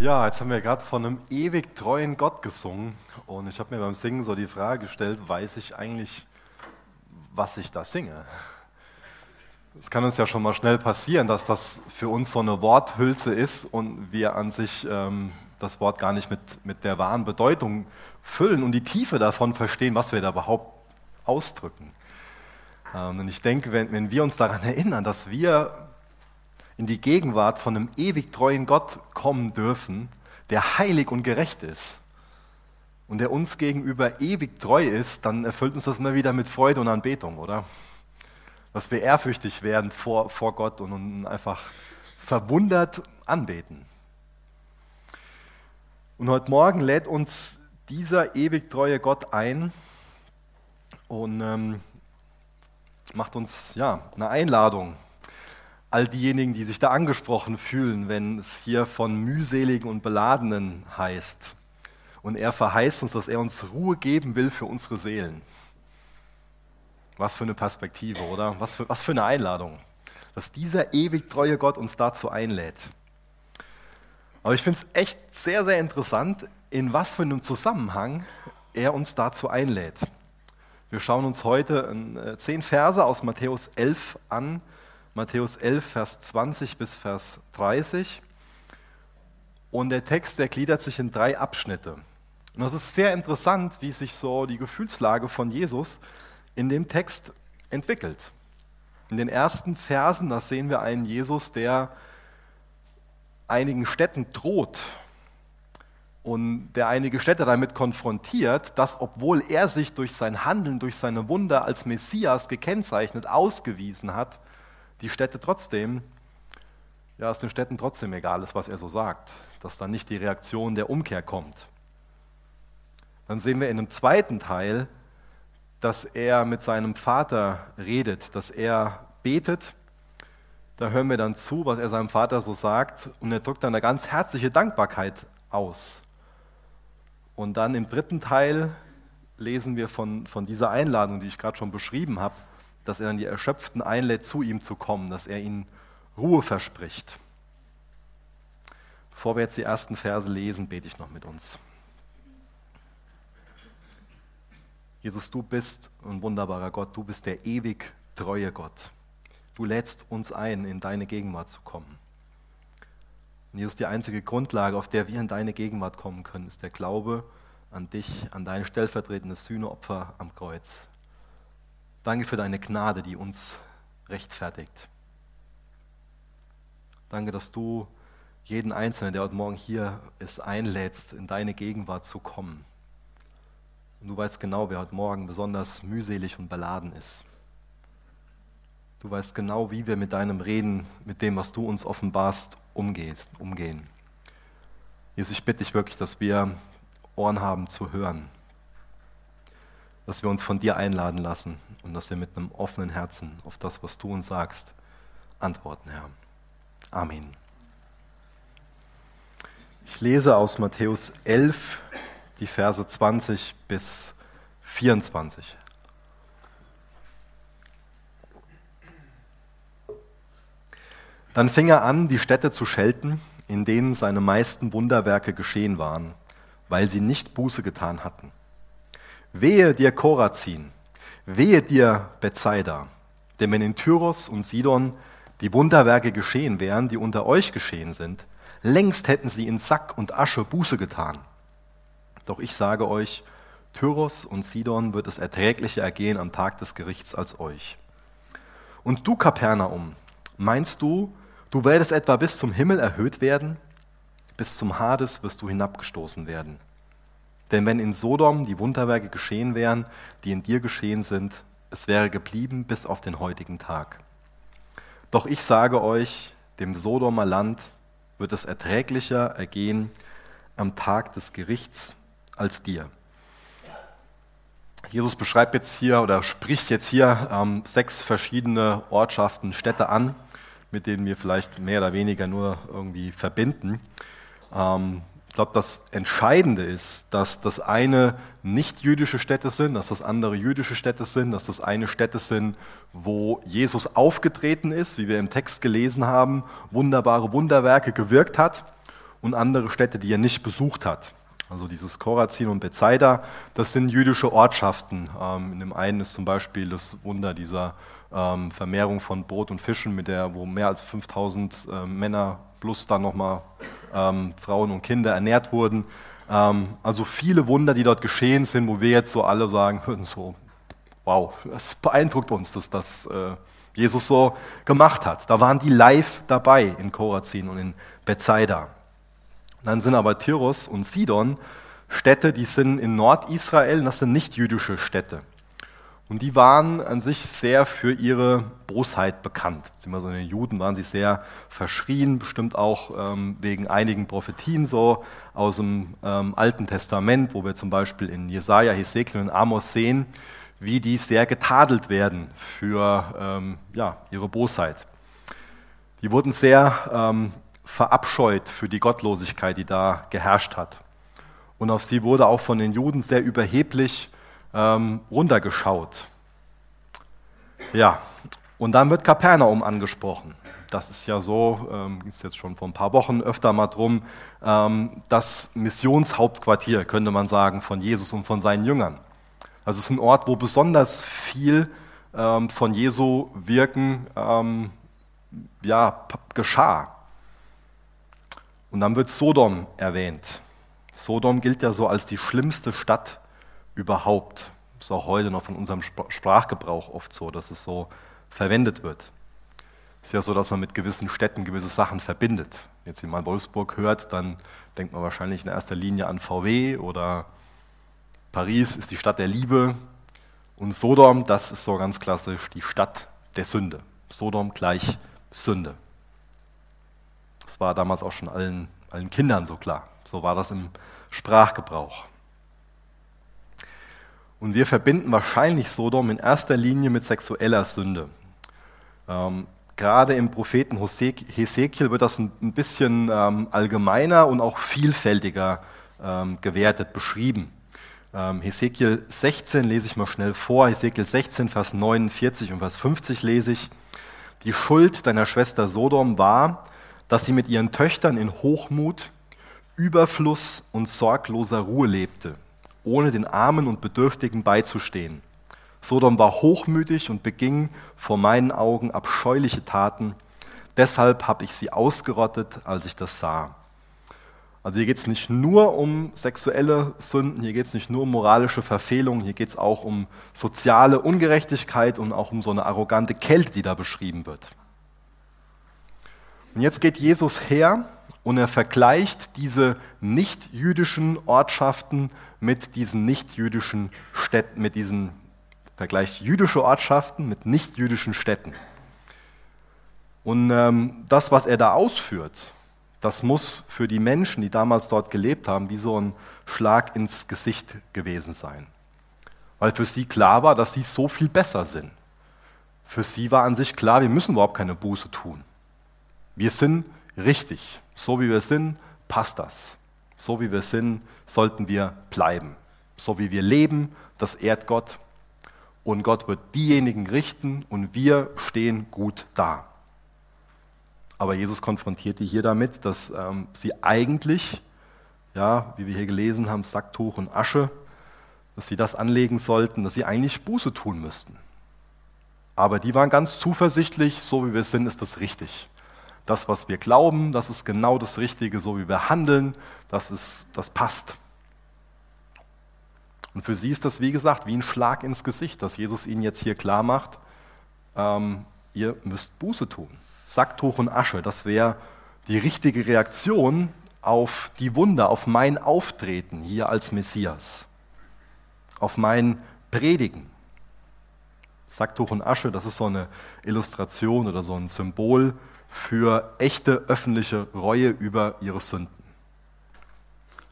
Ja, jetzt haben wir gerade von einem ewig treuen Gott gesungen und ich habe mir beim Singen so die Frage gestellt, weiß ich eigentlich, was ich da singe? Es kann uns ja schon mal schnell passieren, dass das für uns so eine Worthülse ist und wir an sich ähm, das Wort gar nicht mit, mit der wahren Bedeutung füllen und die Tiefe davon verstehen, was wir da überhaupt ausdrücken. Ähm, und ich denke, wenn, wenn wir uns daran erinnern, dass wir in die Gegenwart von einem ewig treuen Gott kommen dürfen, der heilig und gerecht ist und der uns gegenüber ewig treu ist, dann erfüllt uns das immer wieder mit Freude und Anbetung, oder? Dass wir ehrfürchtig werden vor, vor Gott und einfach verwundert anbeten. Und heute Morgen lädt uns dieser ewig treue Gott ein und ähm, macht uns ja, eine Einladung all diejenigen, die sich da angesprochen fühlen, wenn es hier von mühseligen und beladenen heißt. Und er verheißt uns, dass er uns Ruhe geben will für unsere Seelen. Was für eine Perspektive, oder? Was für, was für eine Einladung, dass dieser ewig treue Gott uns dazu einlädt. Aber ich finde es echt sehr, sehr interessant, in was für einem Zusammenhang er uns dazu einlädt. Wir schauen uns heute äh, zehn Verse aus Matthäus 11 an, Matthäus 11, Vers 20 bis Vers 30. Und der Text, der gliedert sich in drei Abschnitte. Und das ist sehr interessant, wie sich so die Gefühlslage von Jesus in dem Text entwickelt. In den ersten Versen, da sehen wir einen Jesus, der einigen Städten droht und der einige Städte damit konfrontiert, dass obwohl er sich durch sein Handeln, durch seine Wunder als Messias gekennzeichnet, ausgewiesen hat, die Städte trotzdem, ja, es den Städten trotzdem egal ist, was er so sagt, dass dann nicht die Reaktion der Umkehr kommt. Dann sehen wir in einem zweiten Teil, dass er mit seinem Vater redet, dass er betet. Da hören wir dann zu, was er seinem Vater so sagt und er drückt dann eine ganz herzliche Dankbarkeit aus. Und dann im dritten Teil lesen wir von, von dieser Einladung, die ich gerade schon beschrieben habe, dass er dann die Erschöpften einlädt, zu ihm zu kommen, dass er ihnen Ruhe verspricht. Bevor wir jetzt die ersten Verse lesen, bete ich noch mit uns. Jesus, du bist ein wunderbarer Gott, du bist der ewig treue Gott. Du lädst uns ein, in deine Gegenwart zu kommen. Und Jesus, die einzige Grundlage, auf der wir in deine Gegenwart kommen können, ist der Glaube an dich, an dein stellvertretendes Sühneopfer am Kreuz. Danke für deine Gnade, die uns rechtfertigt. Danke, dass du jeden Einzelnen, der heute Morgen hier ist, einlädst, in deine Gegenwart zu kommen. Und du weißt genau, wer heute Morgen besonders mühselig und beladen ist. Du weißt genau, wie wir mit deinem Reden, mit dem, was du uns offenbarst, umgehst, umgehen. Jesus, ich bitte dich wirklich, dass wir Ohren haben zu hören dass wir uns von dir einladen lassen und dass wir mit einem offenen Herzen auf das, was du uns sagst, antworten, Herr. Amen. Ich lese aus Matthäus 11 die Verse 20 bis 24. Dann fing er an, die Städte zu schelten, in denen seine meisten Wunderwerke geschehen waren, weil sie nicht Buße getan hatten. Wehe dir Korazin, wehe dir Bethsaida, denn wenn in Tyros und Sidon die Wunderwerke geschehen wären, die unter euch geschehen sind, längst hätten sie in Sack und Asche Buße getan. Doch ich sage euch, Tyros und Sidon wird es erträglicher ergehen am Tag des Gerichts als euch. Und du, Kapernaum, meinst du, du werdest etwa bis zum Himmel erhöht werden? Bis zum Hades wirst du hinabgestoßen werden. Denn wenn in Sodom die Wunderwerke geschehen wären, die in dir geschehen sind, es wäre geblieben bis auf den heutigen Tag. Doch ich sage euch, dem Sodomer Land wird es erträglicher ergehen am Tag des Gerichts als dir. Jesus beschreibt jetzt hier oder spricht jetzt hier ähm, sechs verschiedene Ortschaften, Städte an, mit denen wir vielleicht mehr oder weniger nur irgendwie verbinden. Ähm, glaube, das Entscheidende ist, dass das eine nicht jüdische Städte sind, dass das andere jüdische Städte sind, dass das eine Städte sind, wo Jesus aufgetreten ist, wie wir im Text gelesen haben, wunderbare Wunderwerke gewirkt hat und andere Städte, die er nicht besucht hat. Also dieses Korazin und Bethsaida, das sind jüdische Ortschaften. Ähm, in dem einen ist zum Beispiel das Wunder dieser ähm, Vermehrung von Brot und Fischen, mit der, wo mehr als 5000 äh, Männer plus dann nochmal ähm, Frauen und Kinder ernährt wurden. Ähm, also viele Wunder, die dort geschehen sind, wo wir jetzt so alle sagen würden, so, wow, es beeindruckt uns, dass das äh, Jesus so gemacht hat. Da waren die live dabei in Korazin und in Bethsaida. Dann sind aber Tyrus und Sidon Städte, die sind in Nordisrael, das sind nicht jüdische Städte. Und die waren an sich sehr für ihre Bosheit bekannt. In den Juden waren sie sehr verschrien, bestimmt auch ähm, wegen einigen Prophetien so aus dem ähm, Alten Testament, wo wir zum Beispiel in Jesaja, Hesekiel und Amos sehen, wie die sehr getadelt werden für ähm, ja, ihre Bosheit. Die wurden sehr ähm, verabscheut für die Gottlosigkeit, die da geherrscht hat. Und auf sie wurde auch von den Juden sehr überheblich ähm, runtergeschaut. Ja, und dann wird Kapernaum angesprochen. Das ist ja so, ähm, ist jetzt schon vor ein paar Wochen öfter mal drum, ähm, das Missionshauptquartier, könnte man sagen, von Jesus und von seinen Jüngern. Es ist ein Ort, wo besonders viel ähm, von Jesu Wirken ähm, ja, geschah. Und dann wird Sodom erwähnt. Sodom gilt ja so als die schlimmste Stadt überhaupt. Ist auch heute noch von unserem Sprachgebrauch oft so, dass es so verwendet wird. Es ist ja so, dass man mit gewissen Städten gewisse Sachen verbindet. Jetzt, wenn man Wolfsburg hört, dann denkt man wahrscheinlich in erster Linie an VW oder Paris ist die Stadt der Liebe und Sodom, das ist so ganz klassisch die Stadt der Sünde. Sodom gleich Sünde. Das war damals auch schon allen, allen Kindern so klar. So war das im Sprachgebrauch. Und wir verbinden wahrscheinlich Sodom in erster Linie mit sexueller Sünde. Ähm, gerade im Propheten Hesekiel wird das ein, bisschen ähm, allgemeiner und auch vielfältiger ähm, gewertet, beschrieben. Ähm, Hesekiel 16 lese ich mal schnell vor. Hesekiel 16, Vers 49 und Vers 50 lese ich. Die Schuld deiner Schwester Sodom war, dass sie mit ihren Töchtern in Hochmut, Überfluss und sorgloser Ruhe lebte ohne den Armen und Bedürftigen beizustehen. Sodom war hochmütig und beging vor meinen Augen abscheuliche Taten. Deshalb habe ich sie ausgerottet, als ich das sah. Also hier geht es nicht nur um sexuelle Sünden, hier geht es nicht nur um moralische Verfehlungen, hier geht es auch um soziale Ungerechtigkeit und auch um so eine arrogante Kälte, die da beschrieben wird. Und jetzt geht Jesus her und er vergleicht diese nicht-jüdischen Ortschaften mit diesen nicht-jüdischen Städten, mit diesen vergleicht jüdische Ortschaften mit nicht-jüdischen Städten. Und ähm, das, was er da ausführt, das muss für die Menschen, die damals dort gelebt haben, wie so ein Schlag ins Gesicht gewesen sein. Weil für sie klar war, dass sie so viel besser sind. Für sie war an sich klar, wir müssen überhaupt keine Buße tun. Wir sind richtig. So wie wir sind, passt das. So wie wir sind, sollten wir bleiben. So wie wir leben, das ehrt Gott. Und Gott wird diejenigen richten und wir stehen gut da. Aber Jesus konfrontiert die hier damit, dass ähm, sie eigentlich, ja, wie wir hier gelesen haben, Sacktuch und Asche, dass sie das anlegen sollten, dass sie eigentlich Buße tun müssten. Aber die waren ganz zuversichtlich, so wie wir sind, ist das richtig das, was wir glauben, das ist genau das Richtige, so wie wir handeln, das, ist, das passt. Und für sie ist das, wie gesagt, wie ein Schlag ins Gesicht, dass Jesus ihnen jetzt hier klar macht, ähm, ihr müsst Buße tun. Sacktuch und Asche, das wäre die richtige Reaktion auf die Wunder, auf mein Auftreten hier als Messias, auf mein Predigen. Sacktuch und Asche, das ist so eine Illustration oder so ein Symbol für echte öffentliche Reue über ihre Sünden.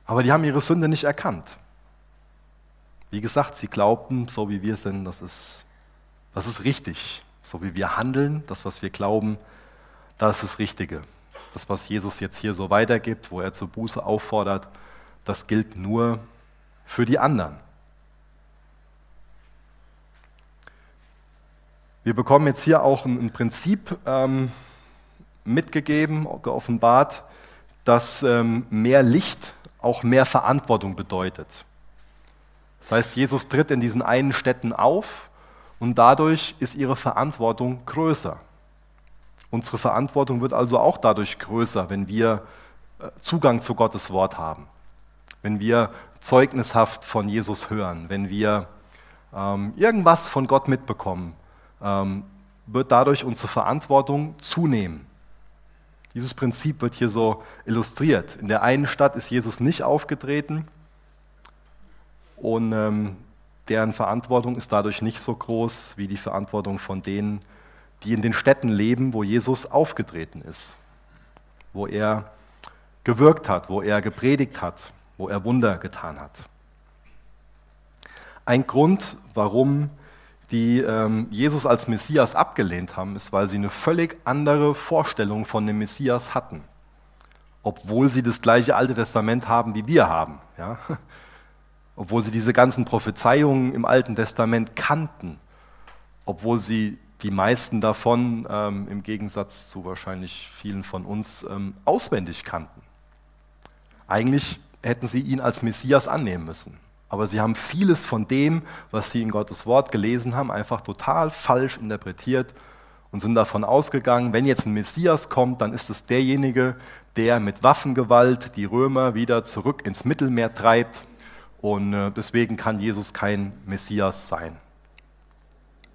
Aber die haben ihre Sünde nicht erkannt. Wie gesagt, sie glaubten, so wie wir sind, das ist, das ist richtig. So wie wir handeln, das, was wir glauben, das ist das Richtige. Das, was Jesus jetzt hier so weitergibt, wo er zur Buße auffordert, das gilt nur für die anderen. Wir bekommen jetzt hier auch ein, Prinzip ähm, mitgegeben, geoffenbart, dass ähm, mehr Licht auch mehr Verantwortung bedeutet. Das heißt, Jesus tritt in diesen einen Städten auf und dadurch ist ihre Verantwortung größer. Unsere Verantwortung wird also auch dadurch größer, wenn wir äh, Zugang zu Gottes Wort haben, wenn wir zeugnishaft von Jesus hören, wenn wir ähm, irgendwas von Gott mitbekommen, ähm, wird dadurch unsere Verantwortung zunehmen. Dieses Prinzip wird hier so illustriert. In der einen Stadt ist Jesus nicht aufgetreten und ähm, deren Verantwortung ist dadurch nicht so groß wie die Verantwortung von denen, die in den Städten leben, wo Jesus aufgetreten ist, wo er gewirkt hat, wo er gepredigt hat, wo er Wunder getan hat. Ein Grund, warum die ähm, Jesus als Messias abgelehnt haben, ist, weil sie eine völlig andere Vorstellung von dem Messias hatten, obwohl sie das gleiche Alte Testament haben, wie wir haben. Ja? Obwohl sie diese ganzen Prophezeiungen im Alten Testament kannten, obwohl sie die meisten davon ähm, im Gegensatz zu wahrscheinlich vielen von uns ähm, auswendig kannten. Eigentlich hätten sie ihn als Messias annehmen müssen. Aber sie haben vieles von dem, was sie in Gottes Wort gelesen haben, einfach total falsch interpretiert und sind davon ausgegangen, wenn jetzt ein Messias kommt, dann ist es derjenige, der mit Waffengewalt die Römer wieder zurück ins Mittelmeer treibt. Und äh, deswegen kann Jesus kein Messias sein.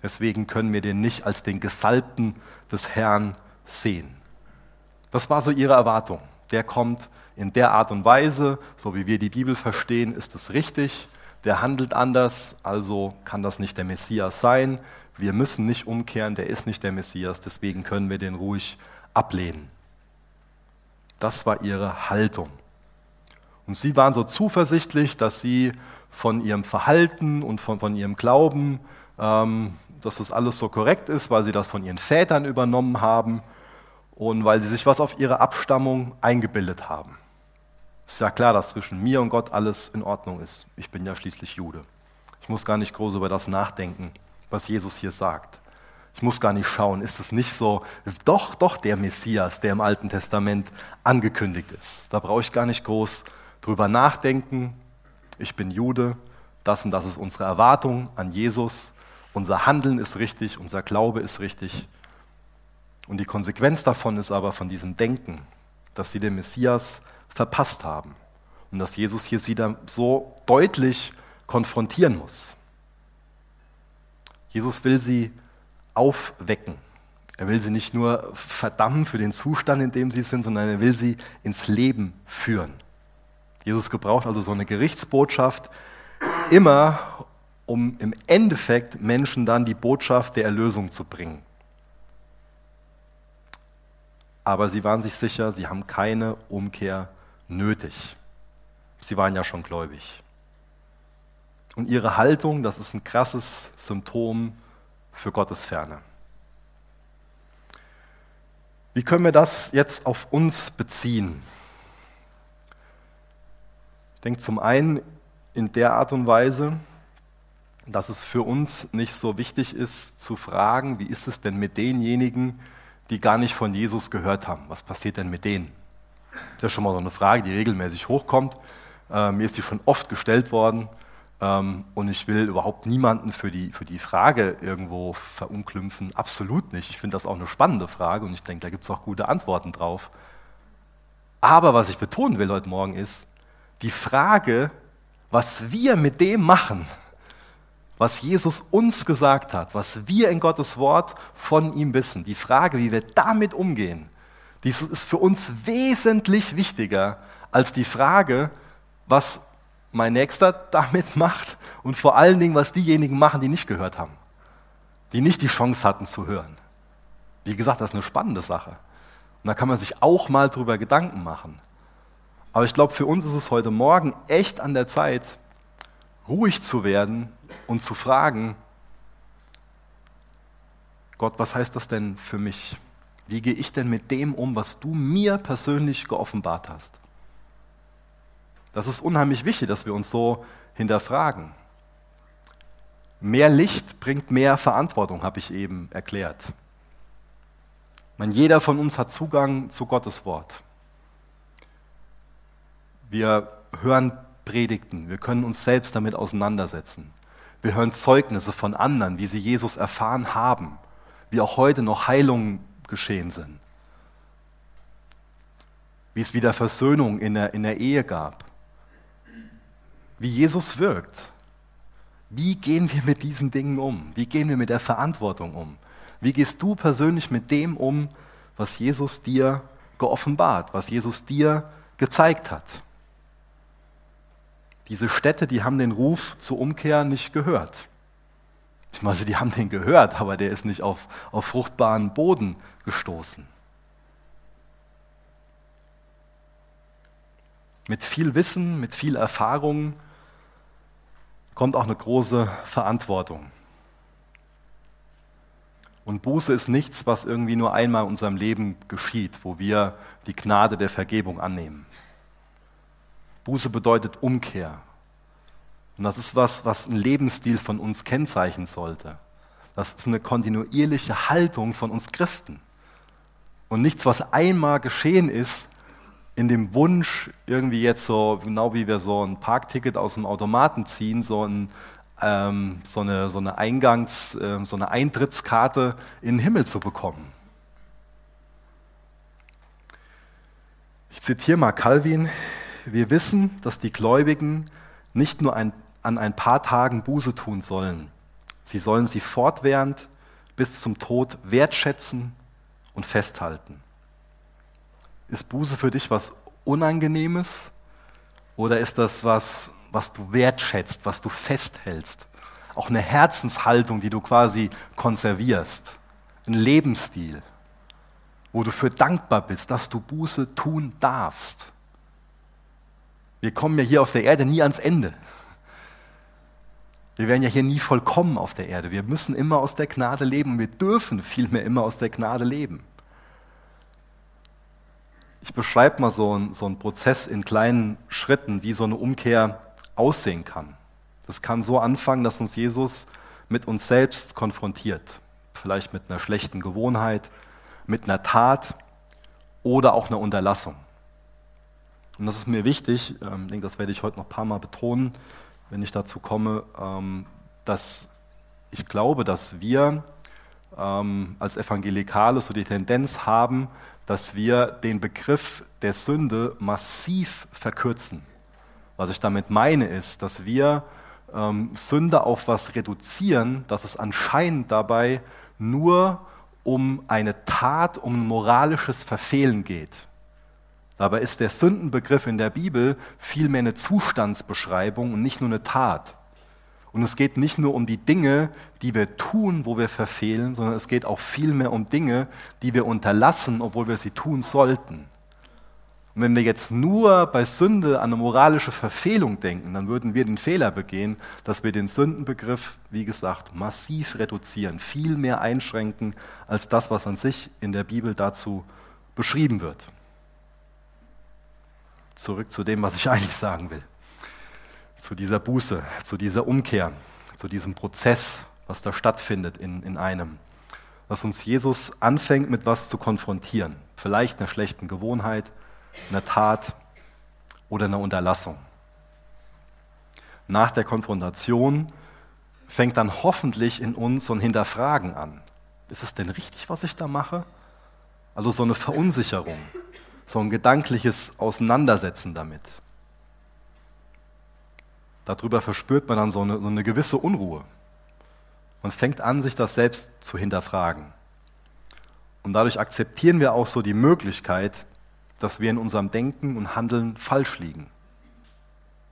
Deswegen können wir den nicht als den Gesalbten des Herrn sehen. Das war so ihre Erwartung. Der kommt in der Art und Weise, so wie wir die Bibel verstehen, ist es richtig. Der handelt anders, also kann das nicht der Messias sein. Wir müssen nicht umkehren, der ist nicht der Messias, deswegen können wir den ruhig ablehnen. Das war ihre Haltung. Und sie waren so zuversichtlich, dass sie von ihrem Verhalten und von, von ihrem Glauben ähm, dass das alles so korrekt ist, weil sie das von ihren Vätern übernommen haben und weil sie sich was auf ihre Abstammung eingebildet haben. Ist ja klar, dass zwischen mir und Gott alles in Ordnung ist. Ich bin ja schließlich Jude. Ich muss gar nicht groß über das nachdenken, was Jesus hier sagt. Ich muss gar nicht schauen, ist es nicht so, doch, doch der Messias, der im Alten Testament angekündigt ist. Da brauche ich gar nicht groß drüber nachdenken. Ich bin Jude, das und das ist unsere Erwartung an Jesus unser Handeln ist richtig, unser Glaube ist richtig. Und die Konsequenz davon ist aber von diesem Denken, dass sie den Messias verpasst haben und dass Jesus hier sie dann so deutlich konfrontieren muss. Jesus will sie aufwecken. Er will sie nicht nur verdammen für den Zustand, in dem sie sind, sondern er will sie ins Leben führen. Jesus gebraucht also so eine Gerichtsbotschaft immer, um im Endeffekt Menschen dann die Botschaft der Erlösung zu bringen. Aber sie waren sich sicher, sie haben keine Umkehr nötig. Sie waren ja schon gläubig. Und ihre Haltung, das ist ein krasses Symptom für Gottes Ferne. Wie können wir das jetzt auf uns beziehen? Ich denke zum einen in der Art und Weise, dass es für uns nicht so wichtig ist zu fragen, wie ist es denn mit denjenigen, gar nicht von Jesus gehört haben? Was passiert denn mit denen? Das ist schon mal so eine Frage, die regelmäßig hochkommt. Äh, mir ist die schon oft gestellt worden ähm, und ich will überhaupt niemanden für die, für die Frage irgendwo verunklümpfen. Absolut nicht. Ich finde das auch eine spannende Frage und ich denke, da gibt es auch gute Antworten drauf. Aber was ich betonen will heute Morgen ist, die Frage, was wir mit dem machen, was Jesus uns gesagt hat, was wir in Gottes Wort von ihm wissen, die Frage, wie wir damit umgehen, die ist für uns wesentlich wichtiger als die Frage, was mein Nächster damit macht und vor allen Dingen, was diejenigen machen, die nicht gehört haben, die nicht die Chance hatten zu hören. Wie gesagt, das ist eine spannende Sache. Und da kann man sich auch mal drüber Gedanken machen. Aber ich glaube, für uns ist es heute Morgen echt an der Zeit, ruhig zu werden und zu fragen, Gott, was heißt das denn für mich? Wie gehe ich denn mit dem um, was du mir persönlich geoffenbart hast? Das ist unheimlich wichtig, dass wir uns so hinterfragen. Mehr Licht bringt mehr Verantwortung, habe ich eben erklärt. Man, jeder von uns hat Zugang zu Gottes Wort. Wir hören Predigten, wir können uns selbst damit auseinandersetzen. Wir hören Zeugnisse von anderen, wie sie Jesus erfahren haben, wie auch heute noch Heilungen geschehen sind, wie es wieder Versöhnung in der, in der Ehe gab, wie Jesus wirkt. Wie gehen wir mit diesen Dingen um? Wie gehen wir mit der Verantwortung um? Wie gehst du persönlich mit dem um, was Jesus dir geoffenbart, was Jesus dir gezeigt hat? Diese Städte, die haben den Ruf zur Umkehr nicht gehört. Ich meine, die haben den gehört, aber der ist nicht auf, auf fruchtbaren Boden gestoßen. Mit viel Wissen, mit viel Erfahrung kommt auch eine große Verantwortung. Und Buße ist nichts, was irgendwie nur einmal in unserem Leben geschieht, wo wir die Gnade der Vergebung annehmen. Buße bedeutet Umkehr. Und das ist was, was ein Lebensstil von uns kennzeichnen sollte. Das ist eine kontinuierliche Haltung von uns Christen. Und nichts, was einmal geschehen ist, in dem Wunsch, irgendwie jetzt so, genau wie wir so ein Parkticket aus dem Automaten ziehen, so, ein, ähm, so eine, so eine Eingangs-, äh, so eine Eintrittskarte in den Himmel zu bekommen. Ich zitiere mal Calvin. Wir wissen, dass die Gläubigen nicht nur ein, an ein paar Tagen Buße tun sollen. Sie sollen sie fortwährend bis zum Tod wertschätzen und festhalten. Ist Buße für dich was Unangenehmes oder ist das was, was du wertschätzt, was du festhältst? Auch eine Herzenshaltung, die du quasi konservierst. Ein Lebensstil, wo du für dankbar bist, dass du Buße tun darfst. Wir kommen ja hier auf der Erde nie ans Ende. Wir werden ja hier nie vollkommen auf der Erde. Wir müssen immer aus der Gnade leben. Wir dürfen vielmehr immer aus der Gnade leben. Ich beschreibe mal so einen, so einen Prozess in kleinen Schritten, wie so eine Umkehr aussehen kann. Das kann so anfangen, dass uns Jesus mit uns selbst konfrontiert. Vielleicht mit einer schlechten Gewohnheit, mit einer Tat oder auch einer Unterlassung. Und das ist mir wichtig, ähm, ich denke, das werde ich heute noch ein paar Mal betonen, wenn ich dazu komme, ähm, dass ich glaube, dass wir ähm, als Evangelikale so die Tendenz haben, dass wir den Begriff der Sünde massiv verkürzen. Was ich damit meine, ist, dass wir Sünde auf was reduzieren, dass es anscheinend dabei nur um eine Tat, um ein moralisches Verfehlen geht. Dabei ist der Sündenbegriff in der Bibel vielmehr eine Zustandsbeschreibung und nicht nur eine Tat. Und es geht nicht nur um die Dinge, die wir tun, wo wir verfehlen, sondern es geht auch vielmehr um Dinge, die wir unterlassen, obwohl wir sie tun sollten. Und wenn wir jetzt nur bei Sünde an eine moralische Verfehlung denken, dann würden wir den Fehler begehen, dass wir den Sündenbegriff, wie gesagt, massiv reduzieren, viel mehr einschränken als das, was an sich in der Bibel dazu beschrieben wird. Zurück zu dem, was ich eigentlich sagen will zu dieser Buße, zu dieser Umkehr, zu diesem Prozess, was da stattfindet in, in einem. Dass uns Jesus anfängt, mit was zu konfrontieren. Vielleicht einer schlechten Gewohnheit, einer Tat oder einer Unterlassung. Nach der Konfrontation fängt dann hoffentlich in uns so ein Hinterfragen an. Ist es denn richtig, was ich da mache? Also so eine Verunsicherung, so ein gedankliches Auseinandersetzen damit. Darüber verspürt man dann so eine, so eine gewisse Unruhe und fängt an, sich das selbst zu hinterfragen. Und dadurch akzeptieren wir auch so die Möglichkeit, dass wir in unserem Denken und Handeln falsch liegen.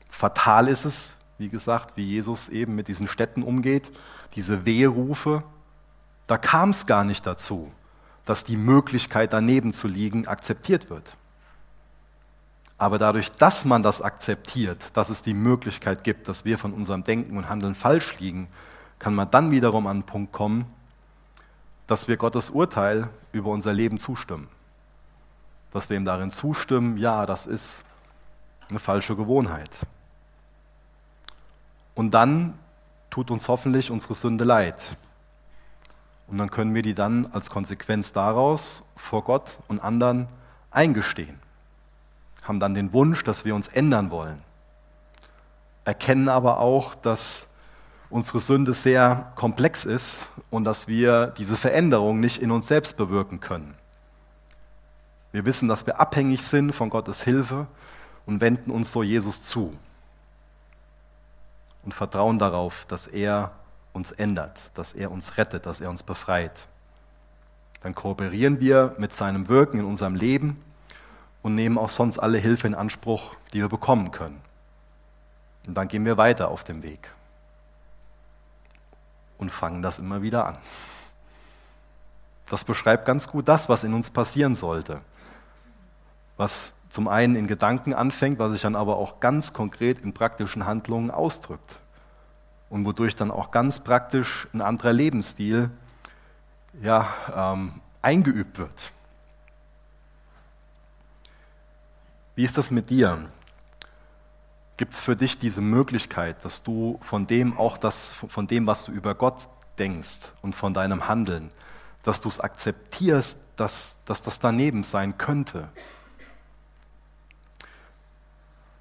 Fatal ist es, wie gesagt, wie Jesus eben mit diesen Städten umgeht, diese Wehrufe. Da kam es gar nicht dazu, dass die Möglichkeit daneben zu liegen akzeptiert wird. Aber dadurch, dass man das akzeptiert, dass es die Möglichkeit gibt, dass wir von unserem Denken und Handeln falsch liegen, kann man dann wiederum an den Punkt kommen, dass wir Gottes Urteil über unser Leben zustimmen. Dass wir ihm darin zustimmen, ja, das ist eine falsche Gewohnheit. Und dann tut uns hoffentlich unsere Sünde leid. Und dann können wir die dann als Konsequenz daraus vor Gott und anderen eingestehen haben dann den Wunsch, dass wir uns ändern wollen, erkennen aber auch, dass unsere Sünde sehr komplex ist und dass wir diese Veränderung nicht in uns selbst bewirken können. Wir wissen, dass wir abhängig sind von Gottes Hilfe und wenden uns so Jesus zu und vertrauen darauf, dass er uns ändert, dass er uns rettet, dass er uns befreit. Dann kooperieren wir mit seinem Wirken in unserem Leben und nehmen auch sonst alle Hilfe in Anspruch, die wir bekommen können. Und dann gehen wir weiter auf dem Weg und fangen das immer wieder an. Das beschreibt ganz gut das, was in uns passieren sollte. Was zum einen in Gedanken anfängt, was sich dann aber auch ganz konkret in praktischen Handlungen ausdrückt. Und wodurch dann auch ganz praktisch ein anderer Lebensstil ja, ähm, eingeübt wird. Wie ist das mit dir? Gibt es für dich diese Möglichkeit, dass du von dem auch das, von dem, was du über Gott denkst und von deinem Handeln, dass du es akzeptierst, dass, dass das daneben sein könnte?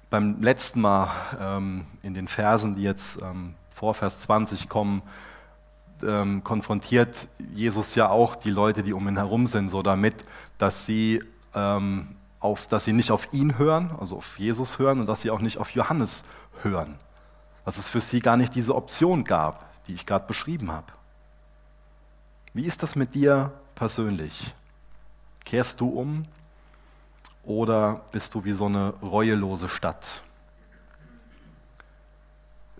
Beim letzten Mal ähm, in den Versen, die jetzt ähm, vor Vers 20 kommen, ähm, konfrontiert Jesus ja auch die Leute, die um ihn herum sind, so damit, dass sie ähm, auf, dass sie nicht auf ihn hören, also auf Jesus hören und dass sie auch nicht auf Johannes hören. Dass es für sie gar nicht diese Option gab, die ich gerade beschrieben habe. Wie ist das mit dir persönlich? Kehrst du um oder bist du wie so eine reuelose Stadt?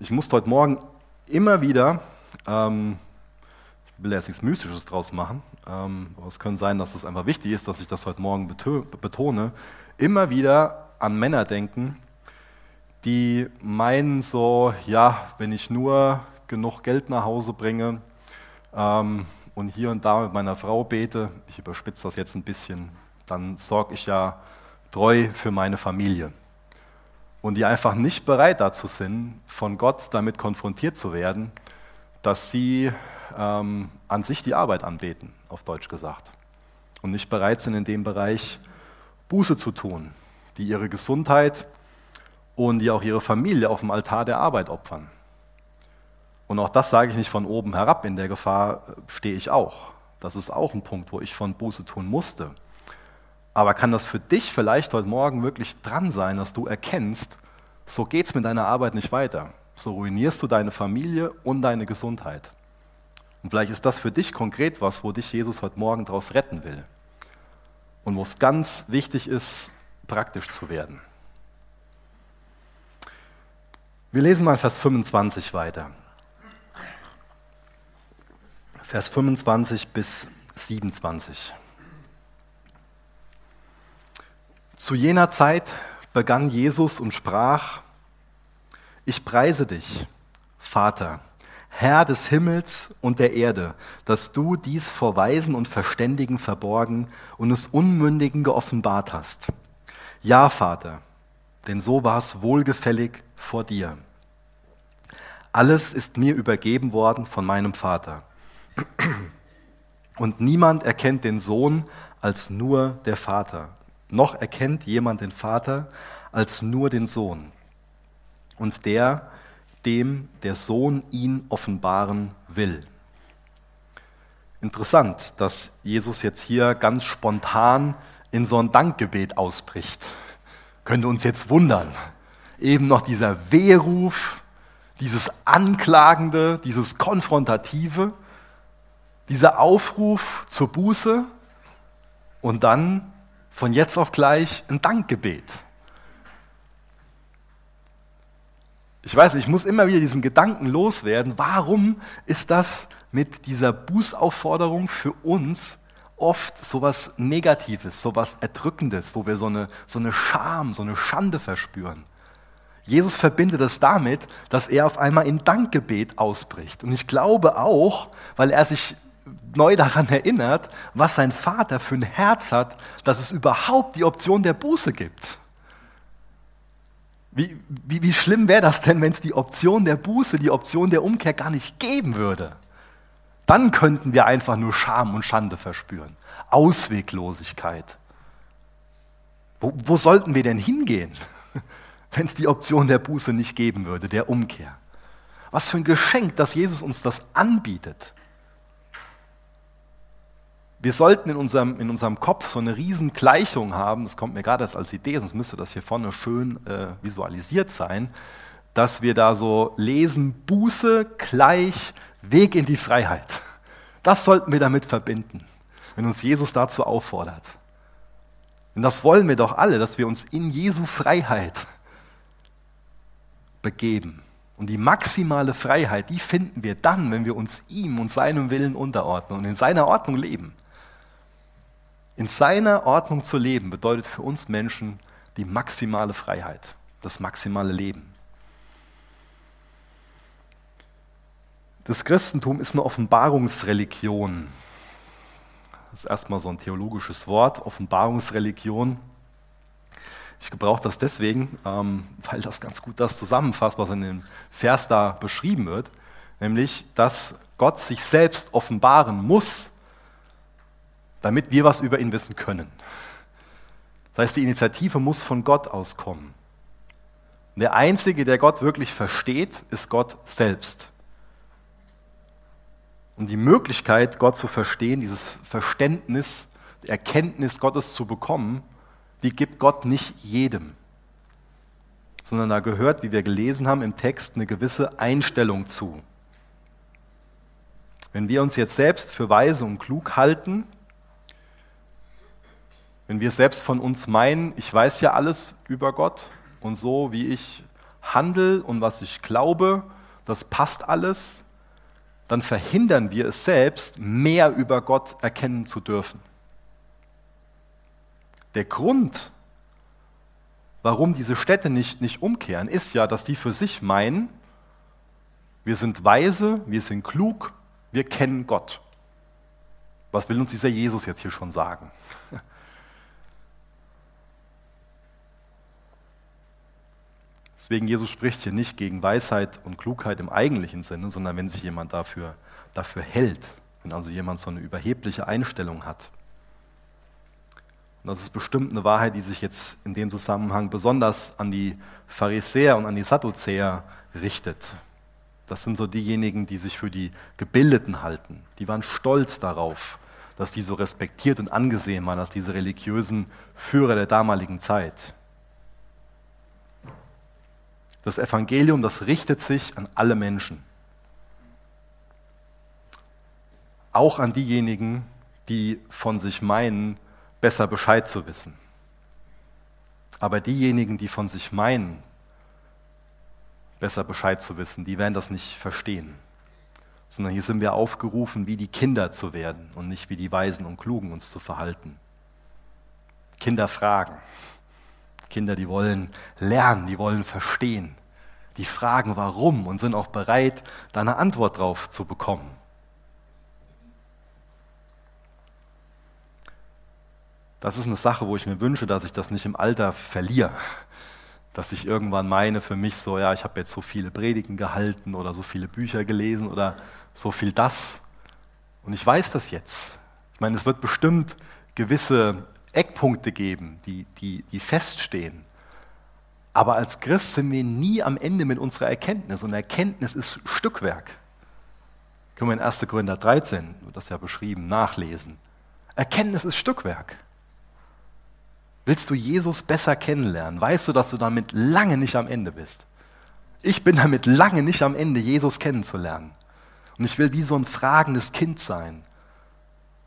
Ich musste heute Morgen immer wieder, ähm, ich will jetzt nichts Mystisches draus machen, ähm, aber es könnte sein, dass es einfach wichtig ist, dass ich das heute Morgen betone, immer wieder an Männer denken, die meinen so, ja, wenn ich nur genug Geld nach Hause bringe ähm, und hier und da mit meiner Frau bete, ich überspitze das jetzt ein bisschen, dann sorge ich ja treu für meine Familie. Und die einfach nicht bereit dazu sind, von Gott damit konfrontiert zu werden, dass sie ähm, an sich die Arbeit anbeten, auf Deutsch gesagt. Und nicht bereit sind, in dem Bereich Buße zu tun, die ihre Gesundheit und die auch ihre Familie auf dem Altar der Arbeit opfern. Und auch das sage ich nicht von oben herab, in der Gefahr stehe ich auch. Das ist auch ein Punkt, wo ich von Buße tun musste. Aber kann das für dich vielleicht heute Morgen wirklich dran sein, dass du erkennst, so geht es mit deiner Arbeit nicht weiter. So ruinierst du deine Familie und deine Gesundheit. Und vielleicht ist das für dich konkret was, wo dich Jesus heute Morgen daraus retten will. Und wo es ganz wichtig ist, praktisch zu werden. Wir lesen mal Vers 25 weiter. Vers 25 bis 27. Zu jener Zeit begann Jesus und sprach, ich preise dich, Vater Herr des Himmels und der Erde, dass du dies vor Weisen und Verständigen verborgen und es Unmündigen geoffenbart hast. Ja, Vater, denn so war es wohlgefällig vor dir. Alles ist mir übergeben worden von meinem Vater. Und niemand erkennt den Sohn als nur der Vater. Noch erkennt jemand den Vater als nur den Sohn. Und der, dem der Sohn ihn offenbaren will. Interessant, dass Jesus jetzt hier ganz spontan in so ein Dankgebet ausbricht. Könnte uns jetzt wundern. Eben noch dieser Wehruf, dieses Anklagende, dieses Konfrontative, dieser Aufruf zur Buße und dann von jetzt auf gleich ein Dankgebet. Ich weiß, ich muss immer wieder diesen Gedanken loswerden. Warum ist das mit dieser Bußaufforderung für uns oft so etwas Negatives, so etwas Erdrückendes, wo wir so eine, so eine Scham, so eine Schande verspüren? Jesus verbindet es damit, dass er auf einmal in Dankgebet ausbricht. Und ich glaube auch, weil er sich neu daran erinnert, was sein Vater für ein Herz hat, dass es überhaupt die Option der Buße gibt. Wie, wie, wie schlimm wäre das denn, wenn es die Option der Buße, die Option der Umkehr gar nicht geben würde? Dann könnten wir einfach nur Scham und Schande verspüren, Ausweglosigkeit. Wo, wo sollten wir denn hingehen, wenn es die Option der Buße nicht geben würde, der Umkehr? Was für ein Geschenk, dass Jesus uns das anbietet. Wir sollten in unserem, in unserem Kopf so eine riesen Gleichung haben, das kommt mir gerade als Idee, sonst müsste das hier vorne schön äh, visualisiert sein, dass wir da so lesen, Buße gleich Weg in die Freiheit. Das sollten wir damit verbinden, wenn uns Jesus dazu auffordert. Denn das wollen wir doch alle, dass wir uns in Jesu Freiheit begeben. Und die maximale Freiheit, die finden wir dann, wenn wir uns ihm und seinem Willen unterordnen und in seiner Ordnung leben. In seiner Ordnung zu leben bedeutet für uns Menschen die maximale Freiheit, das maximale Leben. Das Christentum ist eine Offenbarungsreligion. Das ist erstmal so ein theologisches Wort, Offenbarungsreligion. Ich gebrauche das deswegen, ähm, weil das ganz gut das zusammenfasst, was in dem Vers da beschrieben wird, nämlich, dass Gott sich selbst offenbaren muss, damit wir was über ihn wissen können. Das heißt, die Initiative muss von Gott auskommen. Der Einzige, der Gott wirklich versteht, ist Gott selbst. Und die Möglichkeit, Gott zu verstehen, dieses Verständnis, die Erkenntnis Gottes zu bekommen, die gibt Gott nicht jedem, sondern da gehört, wie wir gelesen haben im Text, eine gewisse Einstellung zu. Wenn wir uns jetzt selbst für weise und klug halten, wenn wir selbst von uns meinen, ich weiß ja alles über Gott und so, wie ich handle und was ich glaube, das passt alles, dann verhindern wir es selbst, mehr über Gott erkennen zu dürfen. Der Grund, warum diese Städte nicht, nicht umkehren, ist ja, dass sie für sich meinen, wir sind weise, wir sind klug, wir kennen Gott. Was will uns dieser Jesus jetzt hier schon sagen? Deswegen Jesus spricht hier nicht gegen Weisheit und Klugheit im eigentlichen Sinne, sondern wenn sich jemand dafür, dafür hält, wenn also jemand so eine überhebliche Einstellung hat. Und das ist bestimmt eine Wahrheit, die sich jetzt in dem Zusammenhang besonders an die Pharisäer und an die Sadduzäer richtet. Das sind so diejenigen, die sich für die Gebildeten halten. Die waren stolz darauf, dass die so respektiert und angesehen waren als diese religiösen Führer der damaligen Zeit. Das Evangelium, das richtet sich an alle Menschen. Auch an diejenigen, die von sich meinen, besser Bescheid zu wissen. Aber diejenigen, die von sich meinen, besser Bescheid zu wissen, die werden das nicht verstehen. Sondern hier sind wir aufgerufen, wie die Kinder zu werden und nicht wie die Weisen und Klugen uns zu verhalten. Kinder fragen. Kinder, die wollen lernen, die wollen verstehen. Die fragen warum und sind auch bereit, da eine Antwort drauf zu bekommen. Das ist eine Sache, wo ich mir wünsche, dass ich das nicht im Alter verliere. Dass ich irgendwann meine für mich so, ja, ich habe jetzt so viele Predigen gehalten oder so viele Bücher gelesen oder so viel das. Und ich weiß das jetzt. Ich meine, es wird bestimmt gewisse Eckpunkte geben, die, die, die feststehen. Aber als Christ sind wir nie am Ende mit unserer Erkenntnis. Und Erkenntnis ist Stückwerk. Können wir in 1. Korinther 13, wird das ja beschrieben, nachlesen. Erkenntnis ist Stückwerk. Willst du Jesus besser kennenlernen? Weißt du, dass du damit lange nicht am Ende bist? Ich bin damit lange nicht am Ende, Jesus kennenzulernen. Und ich will wie so ein fragendes Kind sein.